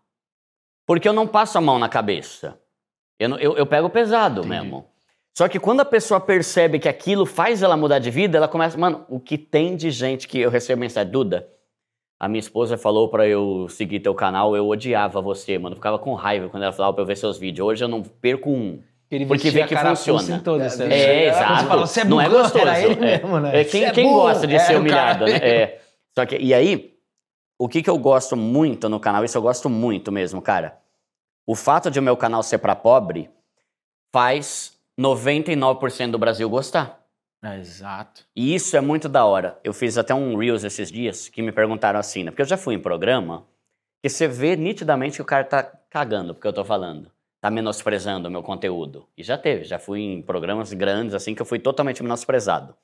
Porque eu não passo a mão na cabeça. Eu, eu, eu pego pesado Entendi. mesmo. Só que quando a pessoa percebe que aquilo faz ela mudar de vida, ela começa. Mano, o que tem de gente que eu recebo mensagem, Duda? A minha esposa falou pra eu seguir teu canal, eu odiava você, mano. Ficava com raiva quando ela falava pra eu ver seus vídeos. Hoje eu não perco um. Ele Porque vê que funciona. em todas, É, né? É, Você exato. fala, "Você é não é burro", gostoso. ele é. mesmo, né? É, quem é quem burro. gosta de É, ser humilhado, cara- né? É. Só que, e aí, o que, que eu gosto muito no canal, isso eu gosto muito mesmo, cara. O fato de o meu canal ser pra pobre faz 99% do Brasil gostar. É, exato. E isso é muito da hora. Eu fiz até um Reels esses dias que me perguntaram assim, né? Porque eu já fui em programa que você vê nitidamente que o cara tá cagando porque eu tô falando. Tá menosprezando o meu conteúdo. E já teve, já fui em programas grandes assim que eu fui totalmente menosprezado.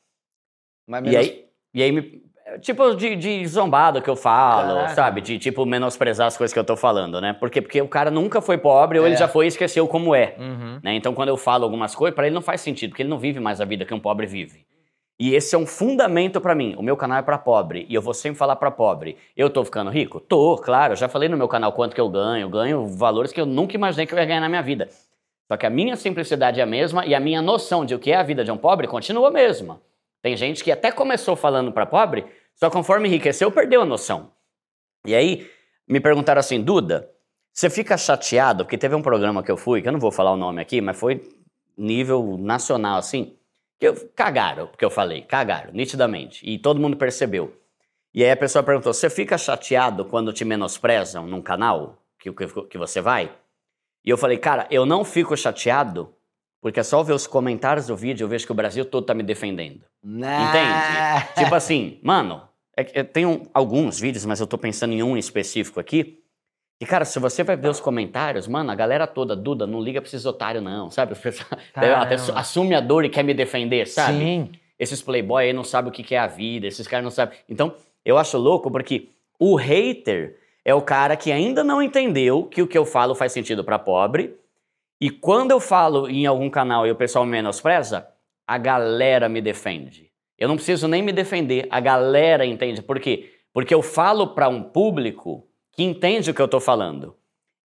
Mas E menos- aí, e aí me, tipo de, de zombado que eu falo, Caraca. sabe? De tipo menosprezar as coisas que eu tô falando, né? Porque, porque o cara nunca foi pobre ou ele É. já foi e esqueceu como é. Uhum. Né? Então, quando eu falo algumas coisas, para ele não faz sentido, porque ele não vive mais a vida que um pobre vive. E esse é um fundamento para mim. O meu canal é para pobre e eu vou sempre falar para pobre. Eu tô ficando rico? Tô, claro. Eu já falei no meu canal quanto que eu ganho. Eu ganho valores que eu nunca imaginei que eu ia ganhar na minha vida. Só que a minha simplicidade é a mesma e a minha noção de o que é a vida de um pobre continua a mesma. Tem gente que até começou falando para pobre, só conforme enriqueceu, perdeu a noção. E aí, me perguntaram assim, Duda, você fica chateado? Porque teve um programa que eu fui, que eu não vou falar o nome aqui, mas foi nível nacional, assim, que eu, cagaram, porque eu falei, cagaram, nitidamente. E todo mundo percebeu. E aí a pessoa perguntou, você fica chateado quando te menosprezam num canal que, que, que você vai? E eu falei, cara, eu não fico chateado, porque é só ver os comentários do vídeo, eu vejo que o Brasil todo tá me defendendo. Né? Entende? tipo assim, mano, é que eu tenho alguns vídeos, mas eu tô pensando em um específico aqui. E, cara, se você vai ver os comentários, mano, a galera toda, Duda, não liga pra esses otários, não, sabe? Até assume a dor e quer me defender, sabe? Sim. Esses playboy aí não sabem o que que é a vida, esses caras não sabem. Então, eu acho louco porque o hater é o cara que ainda não entendeu que o que eu falo faz sentido pra pobre. E quando eu falo em algum canal e o pessoal me menospreza, a galera me defende. Eu não preciso nem me defender, a galera entende. Por quê? Porque eu falo pra um público que entende o que eu tô falando.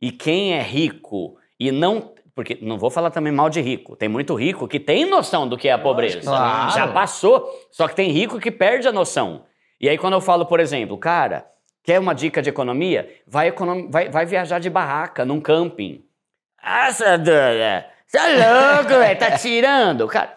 E quem é rico e não. Porque não vou falar também mal de rico. Tem muito rico que tem noção do que é a pobreza. claro. Já passou. Só que tem rico que perde a noção. E aí, quando eu falo, por exemplo, cara, quer uma dica de economia? Vai, econom... vai, vai viajar de barraca num camping. Nossa, Duda, você é louco, velho, tá tirando. Cara,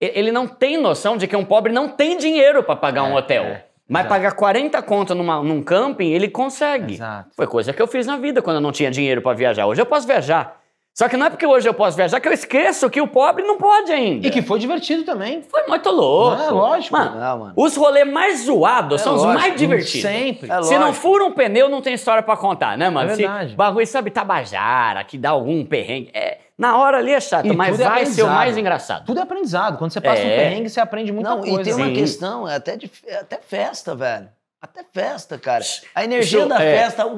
ele não tem noção de que um pobre não tem dinheiro pra pagar um É, hotel. é, Mas exato. pagar 40 conto numa, num camping, ele consegue. Exato. Foi coisa que eu fiz na vida quando eu não tinha dinheiro pra viajar. Hoje eu posso viajar. Só que não é porque hoje eu posso viajar que eu esqueço que o pobre não pode ainda. E que foi divertido também. foi muito louco. Não, é lógico. Mano, Não, mano. os rolês mais zoados É são os lógico, mais divertidos. Sempre. É Se não fura um pneu, não tem história pra contar, né, mano? É Se verdade. bagulho, sabe, tabajara, que dá algum perrengue. É, na hora ali é chato, E mas tudo é vai ser o aprendizado. mais engraçado. Tudo é aprendizado. Quando você passa um É. perrengue, você aprende muita Não, coisa. e tem uma Sim. questão, é até, de, é até festa, velho. Até festa, cara. A energia Isso, da é. festa, o,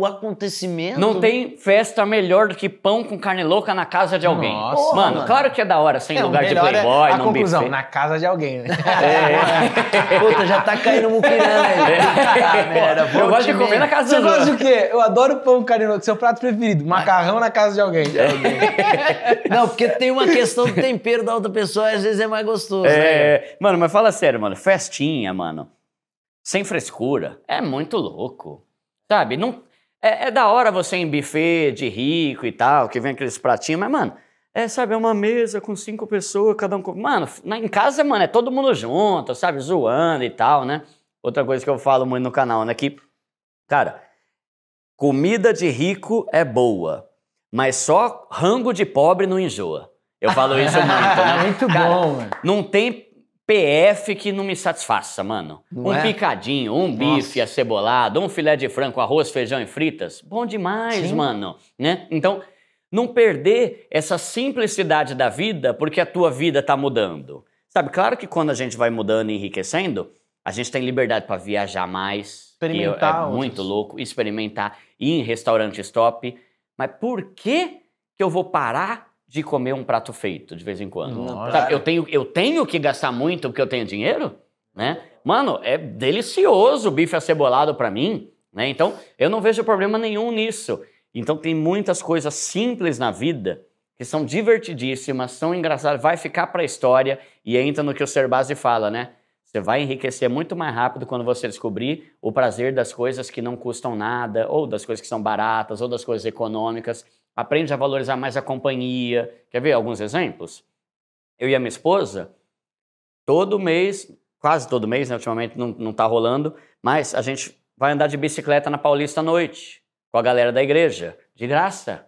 o- acontecimento. Não tem festa melhor do que pão com carne louca na casa de alguém. Nossa, mano, mano. claro que é da hora, sem É, lugar de é playboy, a num conclusão, buffet. na casa de alguém, né? Puta, já tá caindo muquirana aí. Puta merda, É. Eu gosto de comer na casa Você dos gosta outros. do quê? Eu adoro pão carinoso, seu prato preferido. Macarrão na casa de alguém. Não, porque tem uma questão do tempero da outra pessoa, às vezes é mais gostoso, né? É, mano, mas fala sério, mano. Festinha, mano. Sem frescura. É muito louco. Sabe? Não, é, é da hora você ir em buffet de rico e tal, que vem aqueles pratinhos, mas, mano, é, sabe, é uma mesa com cinco pessoas, cada um com. Mano, na, em casa, mano, é todo mundo junto, sabe? Zoando e tal, né? Outra coisa que eu falo muito no canal, né? Que, cara, comida de rico é boa, mas só rango de pobre não enjoa. Eu falo isso muito, né? Muito Cara, bom, mano. não tem PF que não me satisfaça, mano. Não um é? picadinho, um bife acebolado, um filé de frango, arroz, feijão e fritas. Bom demais, Sim. mano. Né? Então, não perder essa simplicidade da vida porque a tua vida tá mudando. Sabe, claro que quando a gente vai mudando e enriquecendo, a gente tem liberdade para viajar mais. que Experimentar É muito louco. Experimentar, ir em restaurantes top. Mas por que que eu vou parar de comer um prato feito de vez em quando? Sabe, eu, tenho, eu tenho que gastar muito porque eu tenho dinheiro? Né? Mano, é delicioso o bife acebolado pra mim. Né? Então, eu não vejo problema nenhum nisso. Então, tem muitas coisas simples na vida que são divertidíssimas, são engraçadas, vai ficar pra história e entra no que o Serbasi fala, né? Você vai enriquecer muito mais rápido quando você descobrir o prazer das coisas que não custam nada, ou das coisas que são baratas, ou das coisas econômicas. Aprende a valorizar mais a companhia. Quer ver alguns exemplos? Eu e a minha esposa, todo mês, quase todo mês, né? Ultimamente não, não tá rolando, mas a gente vai andar de bicicleta na Paulista à noite, com a galera da igreja, de graça.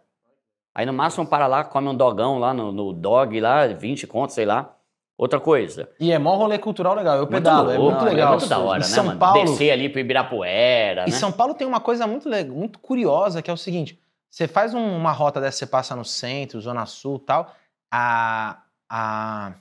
Aí no máximo para lá, come um dogão lá no, no dog lá, 20 contos, sei lá. Outra coisa. E é mó rolê cultural legal. Eu Muito pedalo, é muito né? legal. É muito da hora, em né, São mano? Paulo, Descer ali pro Ibirapuera, E né? São Paulo tem uma coisa muito legal, muito curiosa, que é o seguinte: você faz um- uma rota dessa, você passa no centro, Zona Sul e tal, a, a,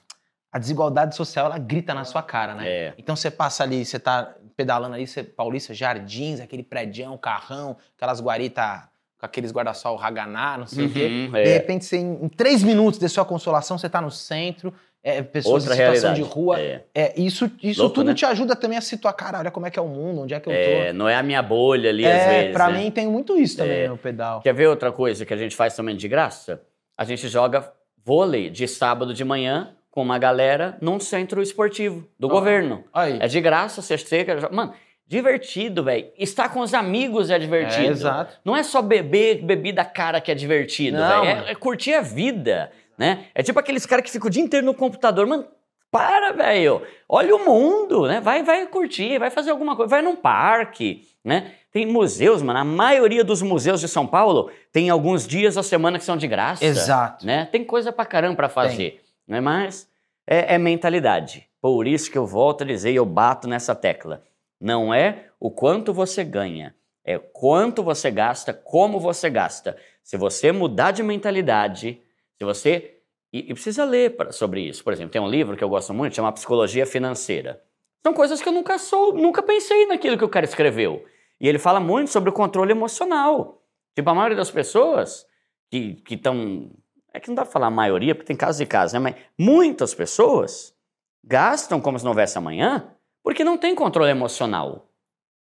a desigualdade social ela grita na sua cara, né? É. Então você passa ali, você tá pedalando ali, você, Paulista, Jardins, aquele prédião, carrão, aquelas guaritas com aqueles guarda-sol Haganá, não sei o quê. Uhum, De é. repente, você, em, em três minutos de sua consolação, você tá no centro, é, pessoas Outra em situação realidade. de rua. É. É, isso isso Louco, tudo né? te ajuda também a situar, cara, olha como é que é o mundo, onde é que eu tô. É, não é a minha bolha ali, às É, vezes. pra né? mim tem muito isso também É. no pedal. Quer ver outra coisa que a gente faz também de graça? A gente joga vôlei de sábado de manhã com uma galera num centro esportivo do Ó. governo. Aí. É de graça, você chega. Mano, divertido, velho. Estar com os amigos é divertido. É, exato. Não é só beber bebida cara que é divertido, velho. É, é curtir a vida, né? É tipo aqueles caras que ficam o dia inteiro no computador. Mano, Para, velho. Olha o mundo, né? Vai, vai curtir, vai fazer alguma coisa, vai num parque, né? Tem museus, mano. A maioria dos museus de São Paulo tem alguns dias da semana que são de graça. Exato. Né? Tem coisa pra caramba pra fazer. Né? Mas é, é mentalidade. Por isso que eu volto a dizer e eu bato nessa tecla. Não é o quanto você ganha, é quanto você gasta, como você gasta. Se você mudar de mentalidade, se você. E, e precisa ler pra, sobre isso. Por exemplo, tem um livro que eu gosto muito, chama Psicologia Financeira. São coisas que eu nunca sou, nunca pensei naquilo que o cara escreveu. E ele fala muito sobre o controle emocional. Tipo, a maioria das pessoas que estão. É que não dá pra falar a maioria, porque tem casos e casos, né? Mas muitas pessoas gastam como se não houvesse amanhã porque não tem controle emocional.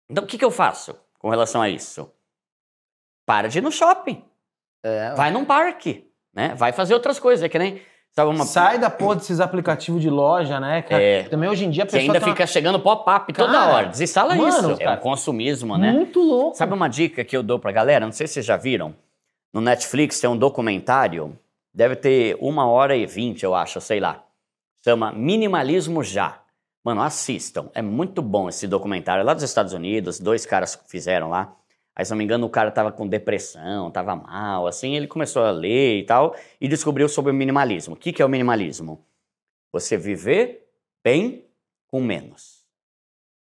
Então, o que, que eu faço com relação a isso? Para de ir no shopping. É, Vai num parque, né? Vai fazer outras coisas. É que nem. Sabe uma. Sai da porra desses aplicativos de loja, né, cara? É. Também hoje em dia a Você pessoa ainda tem uma- fica chegando pop-up toda hora. Desinstala mano, isso. É cara. um consumismo, né? muito louco. Sabe uma dica que eu dou pra galera? Não sei se vocês já viram. No Netflix tem um documentário, deve ter uma hora e vinte, eu acho, sei lá. Chama Minimalismo Já. Mano, assistam. É muito bom esse documentário. É lá dos Estados Unidos, dois caras fizeram lá. Aí, se não me engano, o cara tava com depressão, tava mal, assim, ele começou a ler e tal, e descobriu sobre o minimalismo. O que, que é o minimalismo? Você viver bem com menos.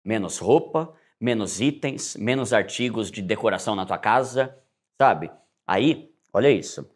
Menos roupa, menos itens, menos artigos de decoração na tua casa, sabe? Aí, olha isso.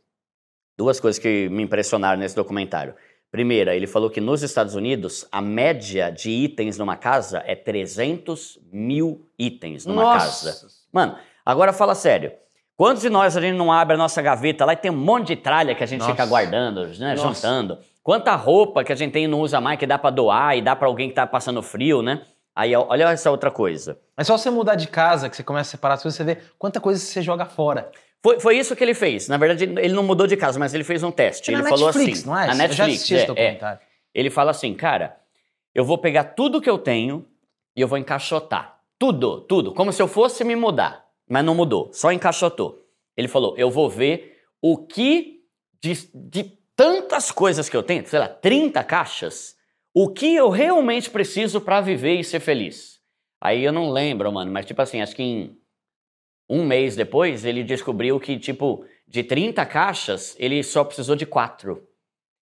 Duas coisas que me impressionaram nesse documentário. Primeira, ele falou que nos Estados Unidos a média de itens numa casa é 300 mil itens numa Nossa. casa. Mano, agora fala sério. Quantos de nós a gente não abre a nossa gaveta lá e tem um monte de tralha que a gente Nossa. fica guardando, né, Nossa. juntando? Quanta roupa que a gente tem e não usa mais que dá pra doar e dá pra alguém que tá passando frio, né? Aí olha essa outra coisa. É só você mudar de casa, que você começa a separar as coisas, você vê quanta coisa você joga fora. Foi, foi isso que ele fez. Na verdade, ele não mudou de casa, mas ele fez um teste. É ele falou Netflix, assim. não é? Na Eu já Netflix, assisti esse é, é. Ele fala assim, cara, eu vou pegar tudo que eu tenho e eu vou encaixotar. Tudo, tudo. Como se eu fosse me mudar. Mas não mudou, só encaixotou. Ele falou, eu vou ver o que de, de tantas coisas que eu tenho, sei lá, 30 caixas, o que eu realmente preciso pra viver e ser feliz. Aí eu não lembro, mano, mas tipo assim, acho que em um mês depois ele descobriu que, tipo, de 30 caixas, ele só precisou de quatro.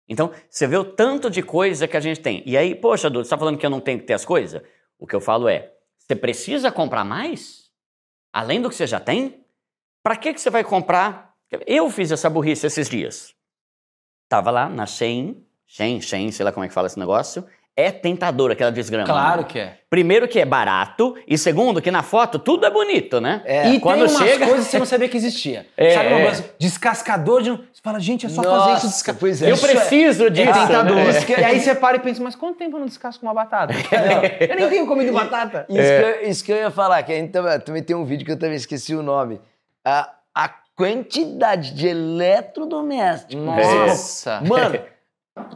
Então, você vê o tanto de coisa que a gente tem. E aí, poxa, Dudu, você tá falando que eu não tenho que ter as coisas? O que eu falo é, você precisa comprar mais? Além do que você já tem? Pra que, que você vai comprar? Eu fiz essa burrice esses dias. Tava lá na Shein, Shein, Shein, sei lá como é que fala esse negócio. É tentador aquela desgrama. Claro né? que é. Primeiro que é barato e segundo que na foto tudo é bonito, né? É. E Quando tem umas chega- coisas que você não sabia que existia. É, Sabe uma é. coisa? Descascador de... Você fala, gente, é só Nossa, fazer isso. Desca... pois é. Eu Isso preciso É disso. tentador. né? Isso que- E aí você para e pensa, mas quanto tempo eu não descasco uma batata? eu nem tenho comido batata. Isso, que eu, isso que eu ia falar, que a gente também, tem um vídeo que eu também esqueci o nome. A, a quantidade de eletrodomésticos. Nossa. Mano,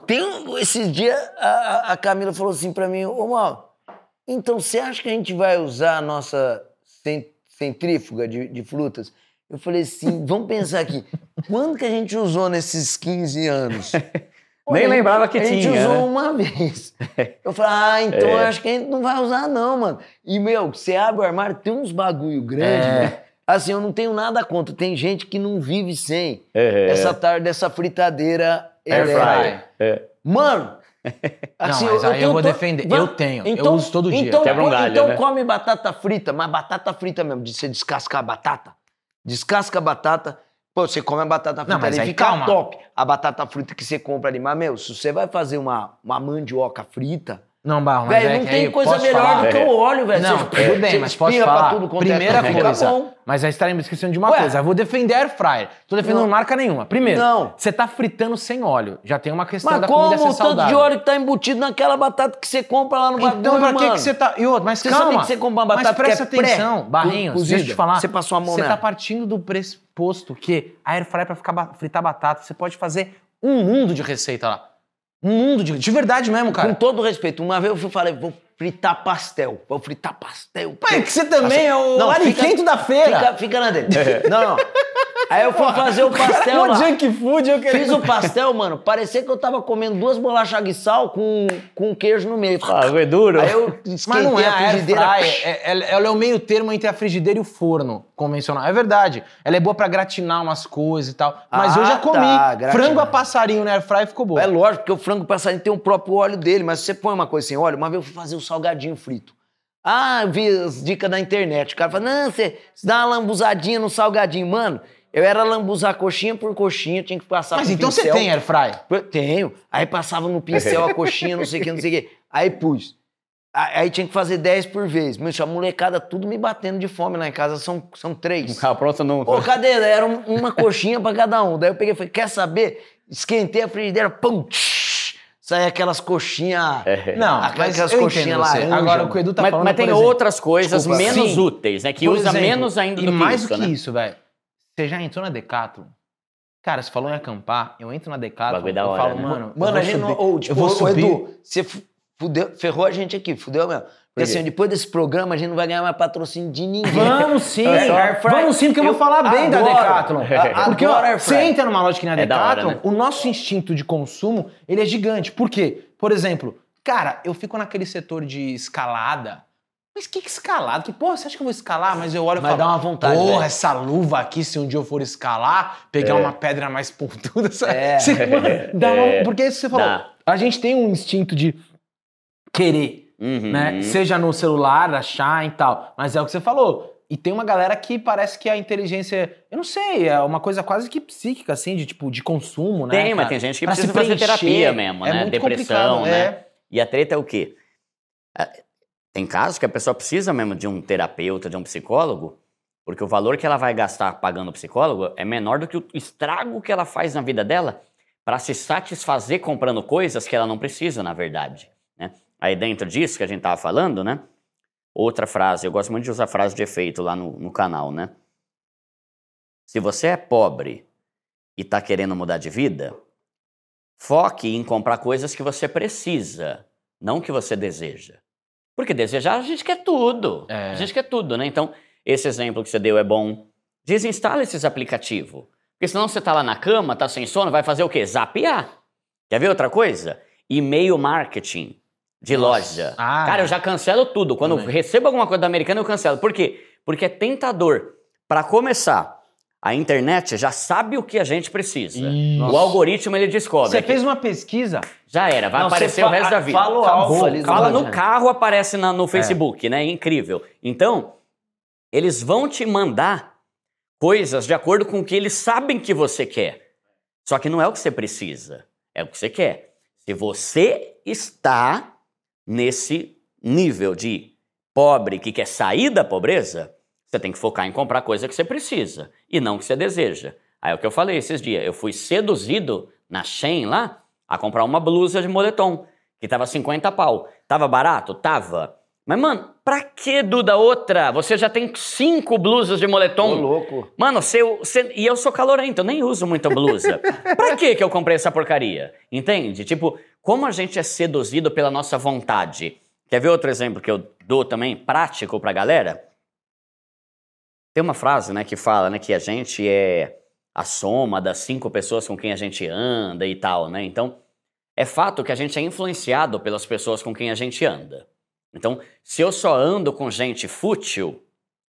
tem esses dias a, a- Camila falou assim pra mim, ô Mal, então você acha que a gente vai usar a nossa cen- centrífuga de, de frutas? Eu falei assim, vamos pensar aqui, quando que a gente usou nesses 15 anos? Nem Olha, lembrava que a gente tinha, usou né? uma vez. Eu falei, ah, então É. eu acho que a gente não vai usar não, mano. E, meu, você abre o armário, tem uns bagulho grande, É. né? Assim, eu não tenho nada contra. Tem gente que não vive sem É. essa tarde dessa fritadeira Air elétrica. fryer. É. Mano! assim, mas aí eu tenho vou to- defender. Eu tenho, eu uso todo dia. Então, Quebra um galho, então né? come batata frita, mas batata frita mesmo, de você descascar a batata. Descasca a batata, pô, você come a batata frita Não, mas ali, aí fica calma. top. A batata frita que você compra ali, mas, meu, se você vai fazer uma, uma mandioca frita, Não, Barro, mas velho, é não tem coisa melhor falar? do que o óleo, velho. Não, Você- tudo bem, você mas posso pra falar. tudo é Primeira canto, fica coisa, bom. mas aí estaremos esquecendo de uma Ué. coisa. Eu vou defender air fryer. Tô defendendo Não. marca nenhuma. Primeiro, Não. você tá fritando sem óleo. Já tem uma questão Mas da como comida ser o tanto de saudável. óleo que tá embutido naquela batata que você compra lá no bagulho, Então, pra que, você tá. E outro, mas Você calma. sabia que você compra uma batata mas presta que é pré- atenção, Barrinhos, cozida? deixa eu te falar. Você passou a mão Você tá partindo do pressuposto que a air fryer pra ficar ba- fritar batata, você pode fazer um mundo de receita lá. Um mundo de. De verdade mesmo, Com cara. todo respeito, uma vez eu falei, vou fritar pastel. Vou fritar pastel. É que você também é o Não, ariquento da feira. Fica, fica na dele. Não, não. Aí eu fui fazer o pastel Mó lá. junk food, eu queria... Fiz o pastel, mano, parecia que eu tava comendo duas bolachas de sal com, com queijo no meio. Ah, foi duro. Aí eu Mas não é a frigideira. é- é- ela é o meio termo entre a frigideira e o forno convencional. É verdade. Ela é boa pra gratinar umas coisas e tal. Mas Ah, eu já comi tá, frango a passarinho na air fryer ficou bom. É lógico, porque o frango passarinho tem o próprio óleo dele, mas se você põe uma coisa sem óleo, uma vez eu fui fazer o salgadinho frito. Ah, eu vi as dicas da internet. O cara fala, não, você, você dá uma lambuzadinha no salgadinho. Mano, eu era lambuzar coxinha por coxinha, tinha que passar Mas então você pincel. tem air fryer? Eu Tenho. Aí passava no pincel a coxinha, não sei o que, não sei o que. Aí pus. Aí tinha que fazer 10 por vez. Meu, a molecada tudo me batendo de fome lá em casa, são, são três. Ah, pronto, não. Ô, cadê? Era um- uma coxinha pra cada um. Daí eu peguei e falei, quer saber? Esquentei a frigideira, pum, tsh, sai aquelas coxinhas... Não, Aquelas coxinhas laranja. Agora o que o Edu tá mas, falando, mas tem por exemplo, outras coisas Desculpa. menos Sim. úteis, né? Que por usa exemplo, menos ainda E do que mais isso, do que né? isso, velho. Você já entrou na Decathlon? Cara, você falou em acampar, eu entro na Decathlon, da eu hora, falo, né? mano, eu Mano, vou a gente não... Ô, tipo, eu vou subir... Edu, você fu- fudeu, ferrou a gente aqui, fudeu mesmo. Porque assim, depois desse programa a gente não vai ganhar mais patrocínio de ninguém. Vamos sim, É, vamos sim, porque eu, vou Eu falar bem da adoro. Decathlon. A- Porque ó, você entra numa loja que nem a É da hora, Decathlon, né? o nosso instinto de consumo, ele é gigante. Por quê? Por exemplo, cara, eu fico naquele setor de escalada. Mas que, que escalada? Que porra, você acha que eu vou escalar? Mas eu olho e falo, dá uma vontade, Porra, né? essa luva aqui, se um dia eu for escalar, pegar uma pedra mais pontuda, sabe? É. Você, mano, dá uma- É. Porque isso que você falou, Dá. a gente tem um instinto de querer Uhum. né? Seja no celular, achar e tal. Mas é o que você falou. E tem uma galera que parece que a inteligência, eu não sei, é uma coisa quase que psíquica, assim, de tipo, de consumo, né? Tem, mas cara? tem gente que Pra precisa fazer terapia mesmo, é né? Depressão, né? é. E a treta é o quê? Ah, Tem casos que a pessoa precisa mesmo de um terapeuta, de um psicólogo, porque o valor que ela vai gastar pagando o psicólogo é menor do que o estrago que ela faz na vida dela para se satisfazer comprando coisas que ela não precisa, na verdade. Né? Aí dentro disso que a gente tava falando, né? Outra frase, eu gosto muito de usar frase de efeito lá no, no canal, né? Se você é pobre e tá querendo mudar de vida, foque em comprar coisas que você precisa, não que você deseja. Porque desejar a gente quer tudo. É. A gente quer tudo, né? Então, esse exemplo que você deu é bom. Desinstala esses aplicativos. Porque senão você tá lá na cama, tá sem sono, vai fazer o quê? Zapear. Quer ver outra coisa? E-mail marketing de loja. Ah. Cara, eu já cancelo tudo. Quando Também. recebo alguma coisa da americana, eu cancelo. Por quê? Porque é tentador. Para começar, a internet já sabe o que a gente precisa. O algoritmo ele descobre. Você fez uma pesquisa? Já era, vai Não, aparecer o resto da vida. Fala Acabou, alfa. Fala no carro, aparece na- no Facebook, né? É incrível. Então, eles vão te mandar coisas de acordo com o que eles sabem que você quer. Só que não é o que você precisa, é o que você quer. Se você está nesse nível de pobre que quer sair da pobreza, você tem que focar em comprar coisa que você precisa e não que você deseja. Aí é o que eu falei esses dias. Eu fui seduzido na Shein lá a comprar uma blusa de moletom, que tava 50 pau. Tava barato? Tava. Mas, mano, pra que, Duda, outra? Você já tem cinco blusas de Ô, moletom. louco. Mano, se- e eu sou calorento, eu nem uso muita blusa. pra que que eu comprei essa porcaria? Entende? Tipo, como a gente é seduzido pela nossa vontade. Quer ver outro exemplo que eu dou também, prático pra galera? Tem uma frase, né, que fala, né, que a gente é a soma das cinco pessoas com quem a gente anda e tal, né? Então, é fato que a gente é influenciado pelas pessoas com quem a gente anda. Então, se eu só ando com gente fútil,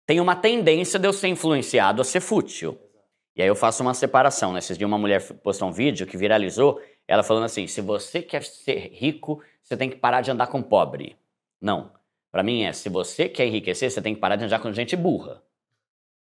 tem uma tendência de eu ser influenciado a ser fútil. E aí eu faço uma separação. Né? Esses dias uma mulher postou um vídeo que viralizou, ela falando assim: se você quer ser rico, você tem que parar de andar com pobre. Não. Pra mim é: se você quer enriquecer, você tem que parar de andar com gente burra.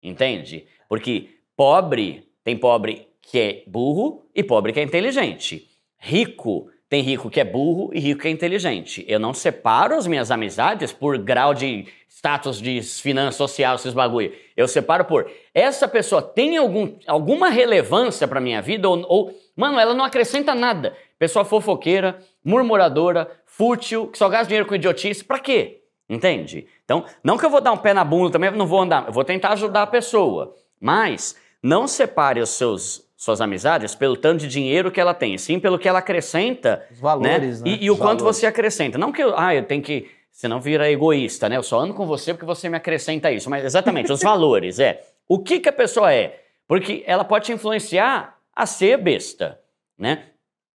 Entende? Porque pobre tem pobre que é burro e pobre que é inteligente. Rico tem rico que é burro e rico que é inteligente. Eu não separo as minhas amizades por grau de status de finança social, esses bagulho. Eu separo por essa pessoa tem algum, alguma relevância pra minha vida ou, ou, mano, ela não acrescenta nada. Pessoa fofoqueira, murmuradora, fútil, que só gasta dinheiro com idiotice, pra quê? Entende? Então, não que eu vou dar um pé na bunda também, não vou andar, eu vou tentar ajudar a pessoa. Mas não separe os seus suas amizades pelo tanto de dinheiro que ela tem, sim pelo que ela acrescenta, Os valores, né? E, e o Os quanto valores. você acrescenta. Não que eu, ah, eu tenho que, senão vira egoísta, né? Eu só ando com você porque você me acrescenta isso. Mas exatamente, os valores, é. O que que a pessoa é? Porque ela pode te influenciar a ser besta, né?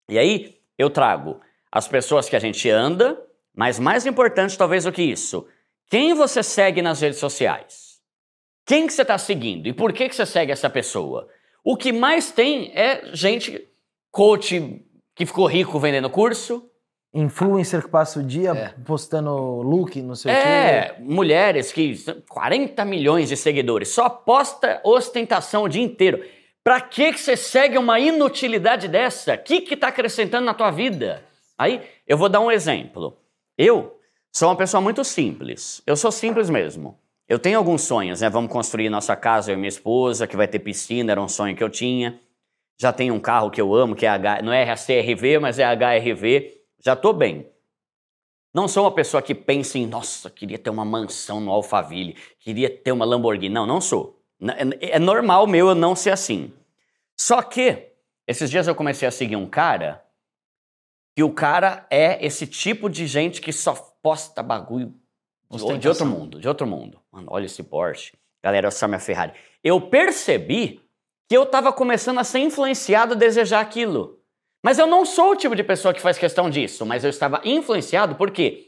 E aí eu trago as pessoas que a gente anda, mas mais importante talvez do que isso, quem você segue nas redes sociais? Quem que você está seguindo e por que, que você segue essa pessoa? O que mais tem é gente, coach que ficou rico vendendo curso, Influencer que passa o dia É. postando look, não sei o É, quê. mulheres que 40 milhões de seguidores, só posta ostentação o dia inteiro. Pra que que você segue uma inutilidade dessa? O que que tá acrescentando na tua vida? Aí, eu vou dar um exemplo. Eu sou uma pessoa muito simples. Eu sou simples mesmo. Eu tenho alguns sonhos, né? Vamos construir nossa casa, eu e minha esposa, que vai ter piscina, era um sonho que eu tinha. Já tenho um carro que eu amo, que é H, não é CRV, mas é HRV. Já tô bem. Não sou uma pessoa que pensa em, nossa, queria ter uma mansão no Alphaville, queria ter uma Lamborghini. Não, não sou. É normal meu eu não ser assim. Só que, esses dias eu comecei a seguir um cara, que o cara é esse tipo de gente que só posta bagulho de, de outro Ostentação. mundo, de outro mundo. Mano, olha esse Porsche. Galera, essa minha Ferrari. Eu percebi que eu tava começando a ser influenciado a desejar aquilo. Mas eu não sou o tipo de pessoa que faz questão disso, mas eu estava influenciado porque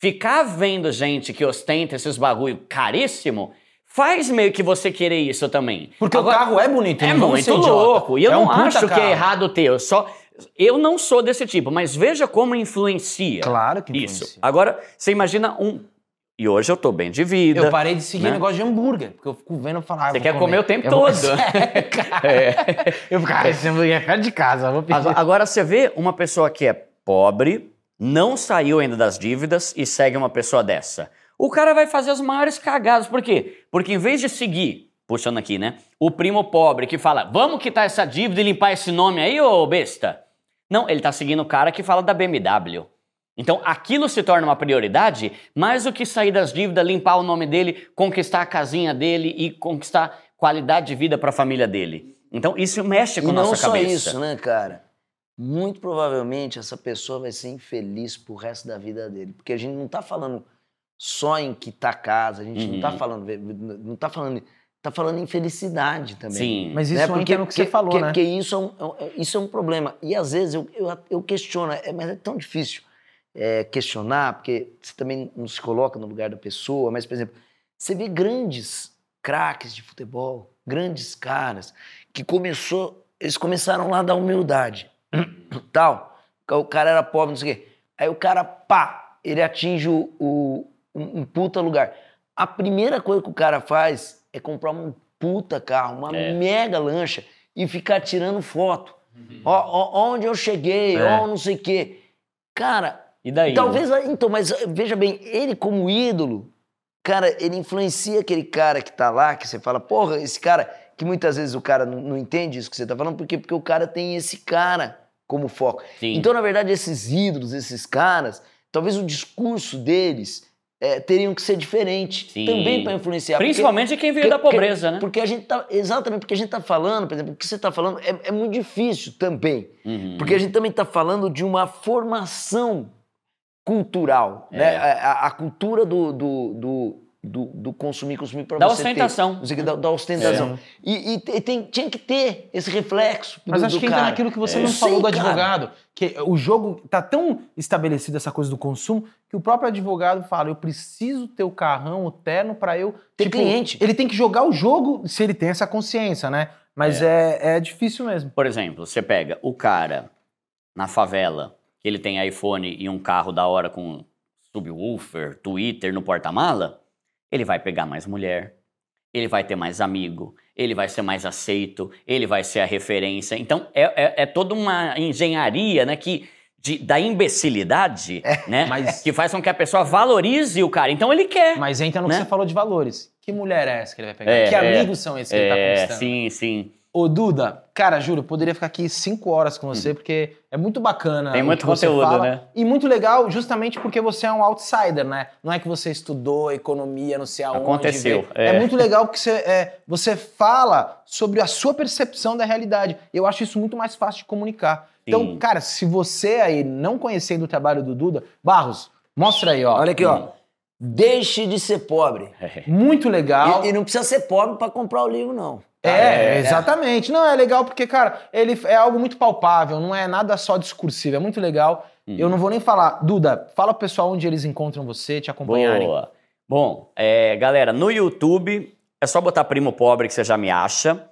ficar vendo gente que ostenta esses bagulho caríssimo faz meio que você querer isso também. Porque Agora, o carro é bonito, é muito louco. E eu É não um acho que carro. é errado ter. Eu só eu não sou desse tipo, mas veja como influencia. Claro que Isso. influencia. Agora, você imagina um e hoje eu tô bem de vida. Eu parei de seguir né? negócio de hambúrguer, porque eu fico vendo falo, ah, Você vou quer comer o tempo Eu vou- todo. É, cara. É. Eu fico, ah, esse hambúrguer é de casa, vou pedir. Agora, agora você vê uma pessoa que é pobre, não saiu ainda das dívidas e segue uma pessoa dessa. O cara vai fazer as maiores cagadas. Por quê? Porque em vez de seguir, puxando aqui, né? O primo pobre que fala, vamos quitar essa dívida e limpar esse nome aí, ô besta. Não, ele tá seguindo o cara que fala da BMW. Então aquilo se torna uma prioridade, mais do que sair das dívidas, limpar o nome dele, conquistar a casinha dele e conquistar qualidade de vida para a família dele. Então isso mexe com E a nossa não só cabeça. isso, né, cara? Muito provavelmente essa pessoa vai ser infeliz pro resto da vida dele. Porque a gente não tá falando só em quitar casa, a gente não tá Uhum. falando. Não tá falando. Tá falando em felicidade também. Sim. Mas isso né? entra no que você falou, porque, né? Porque isso é, um, é um- isso é um problema. E às vezes eu, eu, eu questiono, é, mas é tão difícil é, questionar, porque você também não se coloca no lugar da pessoa. Mas, por exemplo, você vê grandes craques de futebol, grandes caras, que começou, eles começaram lá da humildade, tal. O cara era pobre, não sei o quê. Aí o cara, pá, ele atinge o, o- um, um puta lugar. A primeira coisa que o cara faz é comprar um puta carro, uma É. mega lancha e ficar tirando foto. Ó, ó, onde eu cheguei, É. ó, não sei o quê. Cara, E daí? talvez. Então, mas eh, veja bem, ele como ídolo, cara, ele influencia aquele cara que tá lá, que você fala, porra, esse cara, que muitas vezes o cara não, não entende isso que você tá falando, porque, porque o cara tem esse cara como foco. Sim. Então, na verdade, esses ídolos, esses caras, talvez o discurso deles eh, teriam que ser diferente Sim. também para influenciar. porque- Principalmente quem veio porque- da pobreza, né? Porque a gente tá. Exatamente, porque a gente tá falando, por exemplo, o que você tá falando é, é muito difícil também. Uhum. Porque a gente também está falando de uma formação cultural, É. né? A, a- cultura do, do, do, do, do consumir, consumir para Da você ter- ostentação. que, da, da ostentação. E, e te- tem- tinha que ter esse reflexo Mas do, acho do que entra cara. naquilo que você É. não falou do cara. advogado, que o jogo tá tão estabelecido essa coisa do consumo que o próprio advogado fala, eu preciso ter o carrão, o terno pra eu Ter tipo, cliente. Ele tem que jogar o jogo se ele tem essa consciência, né? Mas é, é difícil mesmo. Por exemplo, você pega o cara na favela, que ele tem iPhone e um carro da hora com subwoofer, Twitter no porta-mala, ele vai pegar mais mulher, ele vai ter mais amigo, ele vai ser mais aceito, ele vai ser a referência. Então, é, é- é toda uma engenharia, né, que... de- da imbecilidade, né? mas- Que faz com que a pessoa valorize o cara. Então ele quer. Mas entra no Né? que você falou de valores. Que mulher é essa que ele vai pegar? É, que é. amigos são esses que ele tá é, conquistando? sim, sim. Ô, Duda, cara, juro, eu poderia ficar aqui cinco horas com você, porque é muito bacana. Hum. Tem o muito que você conteúdo, fala, né? E muito legal, justamente porque você é um outsider, né? Não é que você estudou economia, não sei aonde. Aconteceu. É. é. muito legal porque você, é, você fala sobre a sua percepção da realidade. Eu acho isso muito mais fácil de comunicar. Então, Sim. cara, se você aí não conhecendo o trabalho do Duda, Barros, mostra aí, ó. Olha aqui, ó. Deixe de ser pobre. Muito legal. E, e não precisa ser pobre para comprar o livro, não. É, é, exatamente. Não, é legal porque, cara, ele é algo muito palpável, não é nada só discursivo, é muito legal. Hum. Eu não vou nem falar. Duda, fala pro pessoal onde eles encontram você, te acompanharem. Boa. Bom, é, galera, no YouTube é só botar Primo Pobre que você já me acha.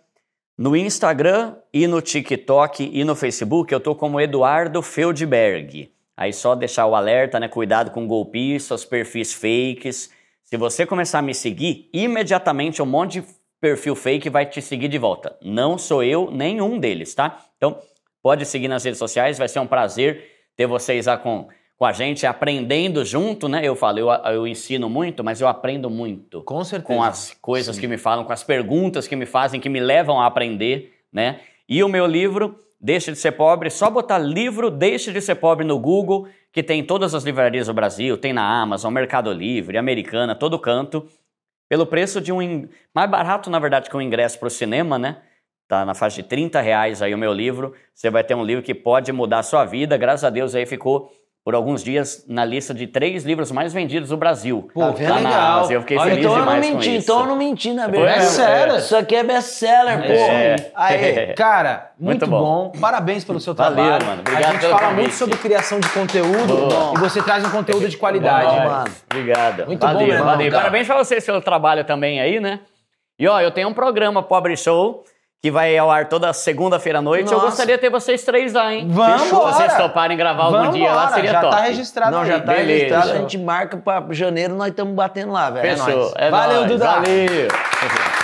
No Instagram e no TikTok e no Facebook eu tô como Eduardo Feldberg. Aí só deixar o alerta, né? Cuidado com golpistas, perfis fakes. Se você começar a me seguir, imediatamente um monte de perfil fake vai te seguir de volta. Não sou eu nenhum deles, tá? Então, pode seguir nas redes sociais, vai ser um prazer ter vocês lá com, com a gente, aprendendo junto, né? Eu falo, eu, eu ensino muito, mas eu aprendo muito. Com certeza. Com as coisas Sim. que me falam, com as perguntas que me fazem, que me levam a aprender, né? E o meu livro, Deixe de Ser Pobre, só botar livro Deixe de Ser Pobre no Google, que tem todas as livrarias do Brasil, tem na Amazon, Mercado Livre, Americana, todo canto. Pelo preço de um. Mais barato, na verdade, que um ingresso para o cinema, né? Tá na faixa de 30 reais aí o meu livro. Você vai ter um livro que pode mudar a sua vida. Graças a Deus aí ficou por alguns dias na lista de três livros mais vendidos do Brasil. Pô, tá legal. Eu fiquei Olha, feliz então demais eu não menti, com então eu não menti, na verdade. É sério? Isso aqui é best-seller, pô. É. Aí, cara, muito, muito bom. bom. Parabéns pelo seu Valeu, trabalho. mano. Obrigado a gente fala convite. muito sobre criação de conteúdo Boa. e você traz um conteúdo de qualidade, Boa. mano. Obrigado. Muito valeu, bom, meu valeu. Parabéns pra vocês pelo trabalho também aí, né? E ó, eu tenho um programa Pobre Show que vai ao ar toda segunda-feira à noite. Nossa. Eu gostaria de ter vocês três lá, hein? Vamos Se vocês toparem gravar algum Vamos dia lá, seria já top. Já tá registrado Não, aí. já tá Beleza. registrado. A gente marca pra janeiro, nós estamos batendo lá, velho. Fechou. É É Valeu, nóis. Duda. Valeu.